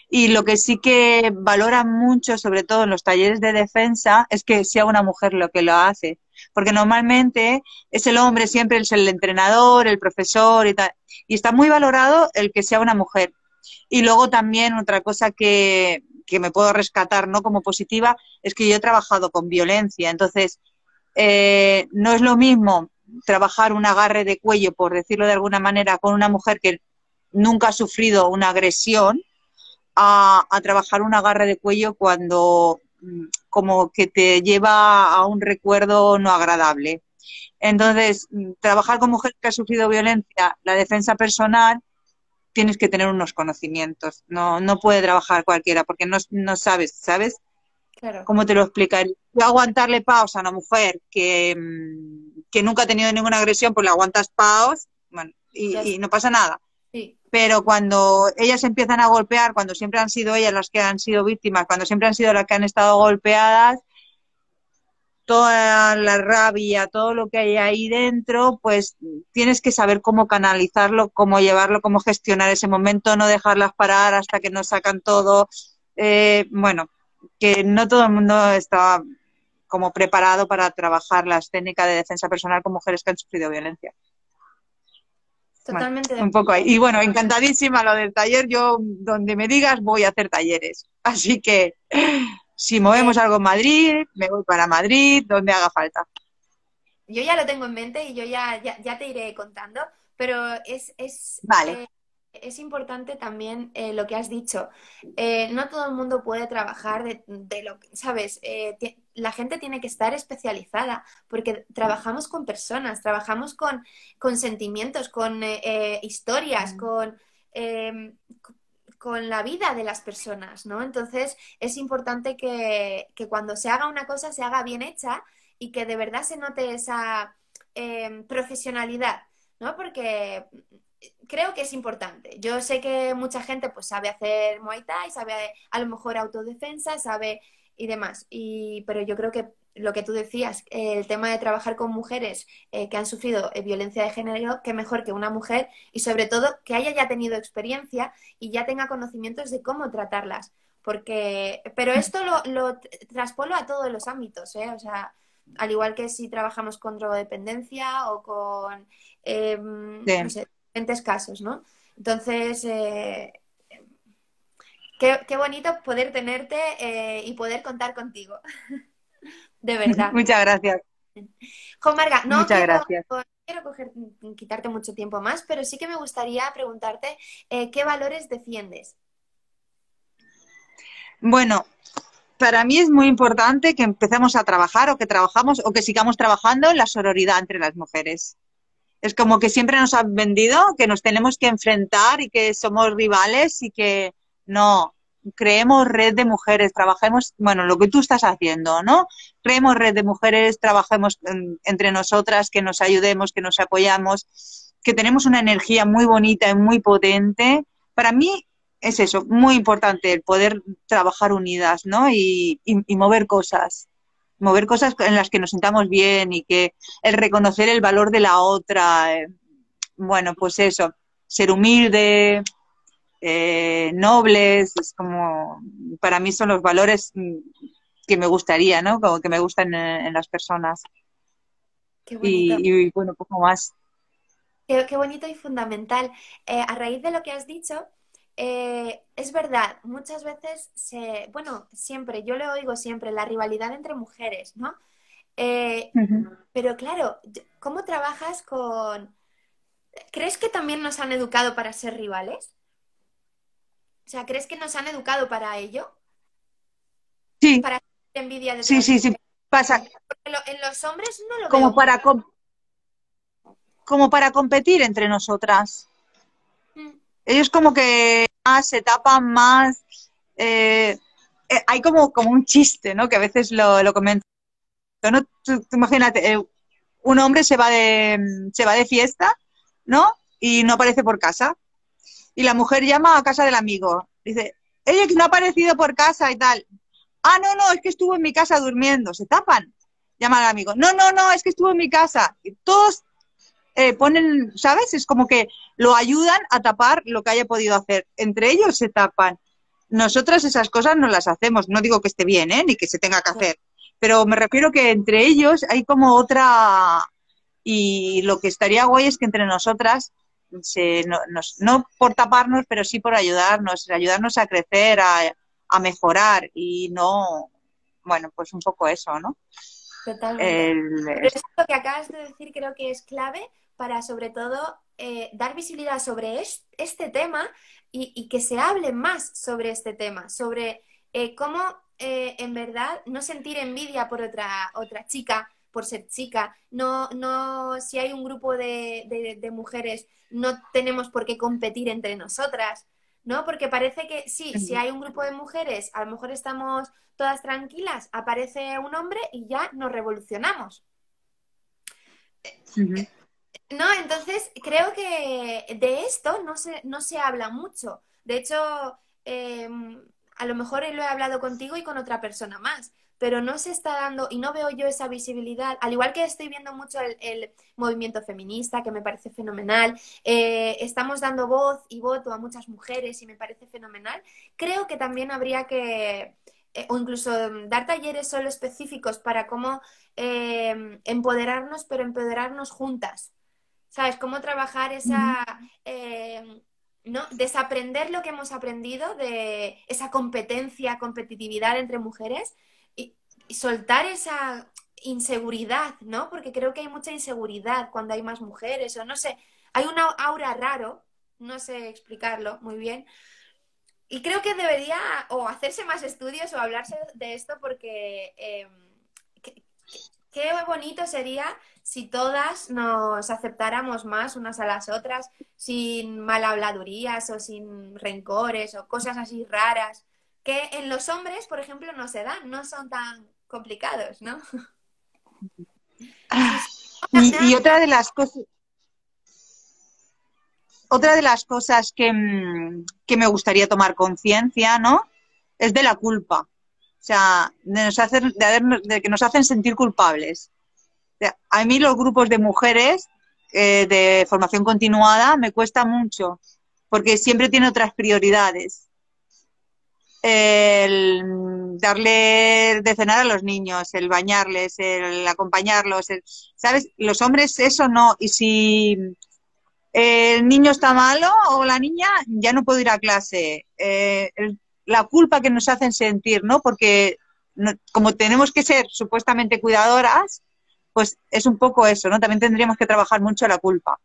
Y lo que sí que valora mucho, sobre todo en los talleres de defensa, es que sea una mujer lo que lo hace. Porque normalmente es el hombre, siempre es el entrenador, el profesor y tal. Y está muy valorado el que sea una mujer. Y luego también otra cosa que, que me puedo rescatar, ¿no? Como positiva, es que yo he trabajado con violencia. Entonces, eh, no es lo mismo trabajar un agarre de cuello, por decirlo de alguna manera, con una mujer que nunca ha sufrido una agresión, a, trabajar un agarre de cuello cuando mm, como que te lleva a un recuerdo no agradable. Entonces, mm, trabajar con mujer que ha sufrido violencia, la defensa personal, tienes que tener unos conocimientos. No, no puede trabajar cualquiera porque no, no sabes, ¿sabes? ¿Cómo te lo explicaría? Aguantarle paus a una mujer que, mm, que, nunca ha tenido ninguna agresión, pues le aguantas paus y, no pasa nada. Pero cuando ellas empiezan a golpear, cuando siempre han sido ellas las que han sido víctimas, cuando siempre han sido las que han estado golpeadas, toda la rabia, todo lo que hay ahí dentro, pues tienes que saber cómo canalizarlo, cómo llevarlo, cómo gestionar ese momento, no dejarlas parar hasta que nos sacan todo. Eh, bueno, que no todo el mundo está como preparado para trabajar las técnicas de defensa personal con mujeres que han sufrido violencia. Totalmente. un poco ahí. Y bueno, encantadísima lo del taller. Yo, donde me digas, voy a hacer talleres. Así que si movemos algo en Madrid, me voy para Madrid, donde haga falta. Yo ya lo tengo en mente y yo ya, ya, te iré contando, pero es, es vale. Eh, es importante también eh, lo que has dicho. Eh, no todo el mundo puede trabajar de, lo que, ¿sabes? Eh, la gente tiene que estar especializada porque trabajamos con personas, trabajamos con, con sentimientos, con historias, con, em, con la vida de las personas, ¿no? Entonces es importante que, que cuando se haga una cosa se haga bien hecha y que de verdad se note esa em, profesionalidad, ¿no? Porque creo que es importante. Yo sé que mucha gente pues sabe hacer Muay Thai, sabe a lo mejor autodefensa, sabe y demás. Y, pero yo creo que lo que tú decías, el tema de trabajar con mujeres eh, que han sufrido eh, violencia de género, qué mejor que una mujer y sobre todo que haya ya tenido experiencia y ya tenga conocimientos de cómo tratarlas. Porque, pero esto lo, lo traspolo a todos los ámbitos, ¿eh? O sea, al igual que si trabajamos con drogodependencia o con, em, no sé, casos, ¿no? Entonces, qué, bonito poder tenerte eh, y poder contar contigo. de verdad. Muchas gracias. Jo Marga, no Muchas quiero, gracias. quiero quitarte mucho tiempo más, pero sí que me gustaría preguntarte eh, qué valores defiendes. Bueno, para mí es muy importante que empecemos a trabajar o que trabajamos o que sigamos trabajando en la sororidad entre las mujeres. Es como que siempre nos han vendido que nos tenemos que enfrentar y que somos rivales y que no, creemos red de mujeres, trabajemos, bueno, lo que tú estás haciendo, ¿no? Creemos red de mujeres, trabajemos entre nosotras, que nos ayudemos, que nos apoyamos, que tenemos una energía muy bonita y muy potente. Para mí es eso, muy importante el poder trabajar unidas, ¿no? y mover cosas mover cosas en las que nos sintamos bien y que el reconocer el valor de la otra, eh, bueno, pues eso, ser humilde, eh, nobles, es como, para mí son los valores que me gustaría, ¿no? Como que me gustan en, las personas. Qué y, bueno, poco más. Qué, qué bonito y fundamental. Eh, a raíz de lo que has dicho, eh, es verdad, muchas veces se, bueno, siempre, yo le oigo siempre, la rivalidad entre mujeres, ¿no? Eh, pero claro, ¿cómo trabajas con... ¿Crees que también nos han educado para ser rivales? O sea, ¿crees que nos han educado para ello? Sí. Para envidia de Sí, sí, sí. Pasa. En los hombres no lo como veo. Para como para competir entre nosotras. Mm. Ellos como que más se tapan más. Eh, eh, hay como, como un chiste, ¿no? Que a veces lo, lo comento. ¿no? Tú, imagínate, eh, un hombre se va de se va de fiesta, ¿no? Y no aparece por casa. Y la mujer llama a casa del amigo. Dice, oye, que no ha aparecido por casa y tal. Ah, no, no, es que estuvo en mi casa durmiendo. Se tapan. Llama al amigo. No, no, no, es que estuvo en mi casa. Y todos eh, ponen, ¿sabes? Es como que lo ayudan a tapar lo que haya podido hacer. Entre ellos se tapan. Nosotras esas cosas no las hacemos. No digo que esté bien, ¿eh? Ni que se tenga que hacer. Pero me refiero que entre ellos hay como otra... Y lo que estaría guay es que entre nosotras se, no, no, por taparnos, pero sí por ayudarnos, ayudarnos a crecer, a, a mejorar y no, bueno, pues un poco eso, ¿no? Totalmente. Pero esto que acabas de decir creo que es clave para sobre todo eh, dar visibilidad sobre este tema y, que se hable más sobre este tema, sobre eh, cómo eh, en verdad no sentir envidia por otra, otra chica, por ser chica, no, no, si hay un grupo de, de mujeres, no tenemos por qué competir entre nosotras, ¿no? Porque parece que sí, si hay un grupo de mujeres, a lo mejor estamos todas tranquilas, aparece un hombre y ya nos revolucionamos. No, entonces creo que de esto no se, no se habla mucho. De hecho, em, a lo mejor lo he hablado contigo y con otra persona más, pero no se está dando y no veo yo esa visibilidad, al igual que estoy viendo mucho el, movimiento feminista, que me parece fenomenal, eh, estamos dando voz y voto a muchas mujeres y me parece fenomenal, creo que también habría que, eh, o incluso dar talleres solo específicos para cómo em, empoderarnos, pero empoderarnos juntas. ¿Sabes? Cómo trabajar esa... Em, ¿no? Desaprender lo que hemos aprendido de esa competencia, competitividad entre mujeres soltar esa inseguridad, ¿no? Porque creo que hay mucha inseguridad cuando hay más mujeres o no sé, hay una aura raro, no sé explicarlo muy bien. Y creo que debería o hacerse más estudios o hablarse de esto porque em, qué, bonito sería si todas nos aceptáramos más unas a las otras sin malhabladurías o sin rencores o cosas así raras que en los hombres, por ejemplo, no se dan, no son tan complicados, ¿no? y, otra de las cosas otra de las cosas que, mm, que me gustaría tomar conciencia, ¿no? Es de la culpa. O sea, de, nos hacer, de, que nos hacen sentir culpables. a mí los grupos de mujeres eh, de formación continuada me cuesta mucho, porque siempre tiene otras prioridades el darle de cenar a los niños, el bañarles, el acompañarlos, ¿sabes? Los hombres eso no. Y si el niño está malo o la niña, ya no puedo ir a clase. Eh, la culpa que nos hacen sentir, ¿no? Porque como tenemos que ser supuestamente cuidadoras, pues es un poco eso, ¿no? También tendríamos que trabajar mucho la culpa.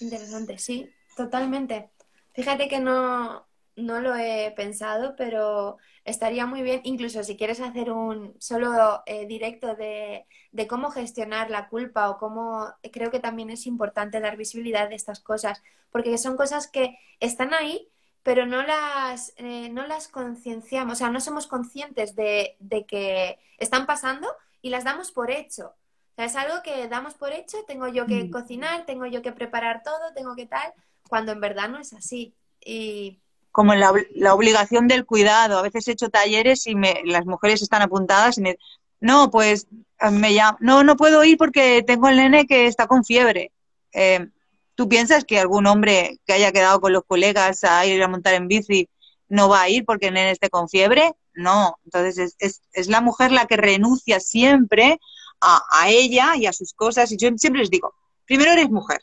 Interesante, sí, totalmente. Fíjate que no, no lo he pensado, pero estaría muy bien, incluso si quieres hacer un solo eh, directo de, cómo gestionar la culpa o cómo creo que también es importante dar visibilidad de estas cosas, porque son cosas que están ahí, pero no las, eh, no las concienciamos, o sea, no somos conscientes de, que están pasando y las damos por hecho. O sea, es algo que damos por hecho, tengo yo que mm. cocinar, tengo yo que preparar todo, tengo que tal, cuando en verdad no es así. Y como la, la obligación del cuidado. A veces he hecho talleres y me, las mujeres están apuntadas y me no, pues me llama, no, no puedo ir porque tengo el nene que está con fiebre. Eh, ¿Tú piensas que algún hombre que haya quedado con los colegas a ir a montar en bici no va a ir porque el nene esté con fiebre? No, entonces es, es, la mujer la que renuncia siempre a, ella y a sus cosas. Y yo siempre les digo, primero eres mujer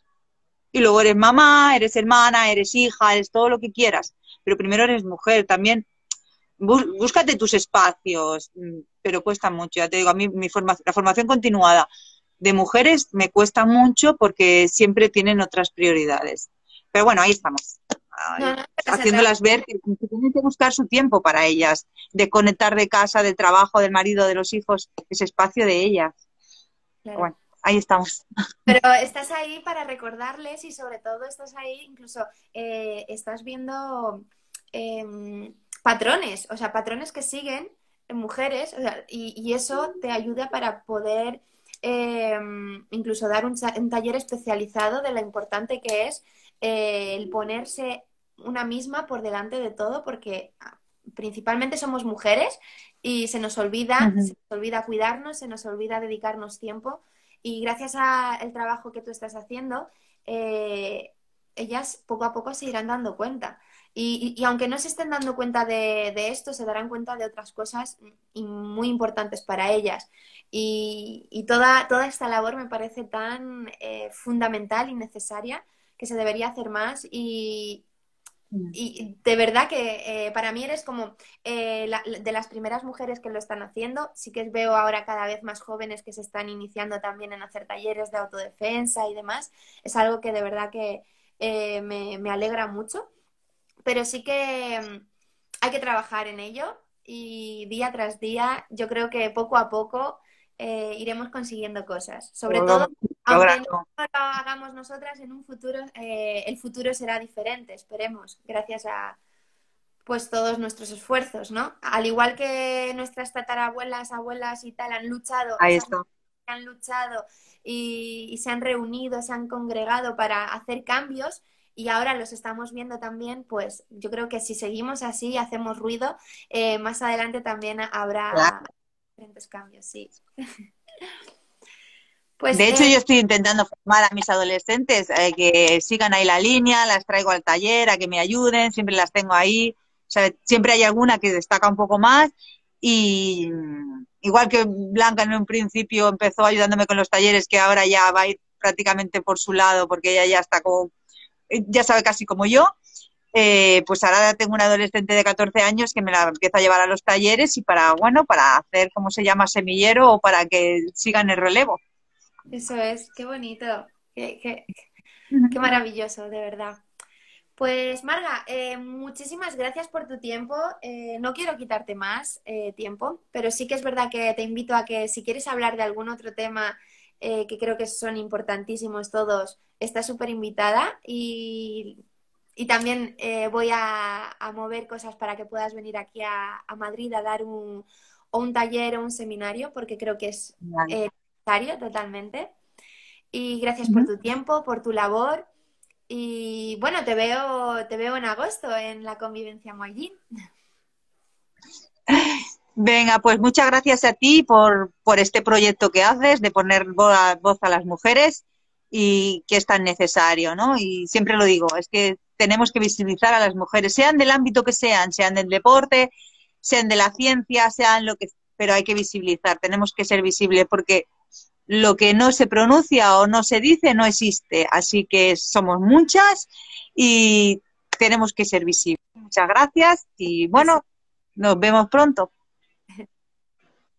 y luego eres mamá, eres hermana, eres hija, eres todo lo que quieras pero primero eres mujer, también búscate tus espacios, mm, pero cuesta mucho, ya te digo, a mí mi la formación continuada de mujeres me cuesta mucho porque siempre tienen otras prioridades. Pero bueno, ahí estamos. haciéndolas ver que, tienen que buscar su tiempo para ellas, de conectar de casa, del trabajo, del marido, de los hijos, ese espacio de ellas. Bueno, ahí estamos. Pero estás ahí para recordarles y sobre todo estás ahí, incluso eh, estás viendo em, patrones, o sea, patrones que siguen en mujeres y, eso te ayuda para poder em, incluso dar un, taller especializado de lo importante que es eh, el ponerse una misma por delante de todo porque ah, principalmente somos mujeres y se nos olvida, se nos olvida cuidarnos, se nos olvida dedicarnos tiempo y gracias al trabajo que tú estás haciendo, eh, ellas poco a poco se irán dando cuenta. Y, aunque no se estén dando cuenta de, esto, se darán cuenta de otras cosas muy importantes para ellas. Y, toda, toda esta labor me parece tan eh, fundamental y necesaria que se debería hacer más y, Mm. Y de verdad que eh, para mí eres como eh, de las primeras mujeres que lo están haciendo. Sí que veo ahora cada vez más jóvenes que se están iniciando también en hacer talleres de autodefensa y demás. Es algo que de verdad que eh, me, me, alegra mucho. Pero sí que mm, hay que trabajar en ello y día tras día yo creo que poco a poco iremos consiguiendo cosas. Sobre todo aunque no lo hagamos nosotras en un futuro, eh, el futuro será diferente, esperemos, gracias a pues todos nuestros esfuerzos, ¿no? Al igual que nuestras tatarabuelas, abuelas y tal han luchado, han luchado y, se han reunido, se han congregado para hacer cambios y ahora los estamos viendo también, pues yo creo que si seguimos así, hacemos ruido, eh, más adelante también habrá diferentes cambios, sí. Pues, de hecho, yo estoy intentando formar a mis adolescentes eh, que sigan ahí la línea, las traigo al taller, a que me ayuden, siempre las tengo ahí. siempre hay alguna que destaca un poco más y igual que Blanca en un principio empezó ayudándome con los talleres, que ahora ya va a ir prácticamente por su lado porque ella ya está como, ya sabe casi como yo. Eh, pues ahora tengo una adolescente de 14 años que me la empieza a llevar a los talleres y para, bueno, para hacer, ¿cómo se llama?, semillero o para que sigan el relevo. Eso es, qué bonito, qué, maravilloso, de verdad. Pues Marga, eh, muchísimas gracias por tu tiempo. Eh, no quiero quitarte más eh, tiempo, pero sí que es verdad que te invito a que si quieres hablar de algún otro tema que creo que son importantísimos todos, estás súper invitada y, también voy a, mover cosas para que puedas venir aquí a, Madrid a dar un, un taller o un seminario, porque creo que es totalmente. Y gracias por tu tiempo, por tu labor. Y bueno, te veo, te veo en agosto en la convivencia Moallín. Venga, pues muchas gracias a ti por, por este proyecto que haces de poner voz a las mujeres y que es tan necesario, ¿no? Y siempre lo digo, es que tenemos que visibilizar a las mujeres, sean del ámbito que sean, sean del deporte, sean de la ciencia, sean lo que, pero hay que visibilizar, tenemos que ser visibles porque lo que no se pronuncia o no se dice no existe. Así que somos muchas y tenemos que ser visibles. Muchas gracias y bueno, nos vemos pronto.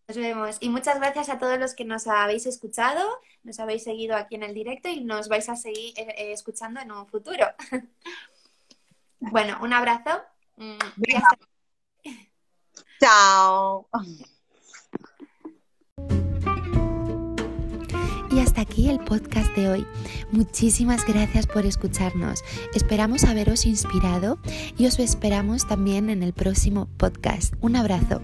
Nos vemos. Y muchas gracias a todos los que nos habéis escuchado, nos habéis seguido aquí en el directo y nos vais a seguir eh, eh, escuchando en un futuro. bueno, un abrazo. Chao. Y hasta aquí el podcast de hoy. Muchísimas gracias por escucharnos. Esperamos haberos inspirado y os esperamos también en el próximo podcast. Un abrazo.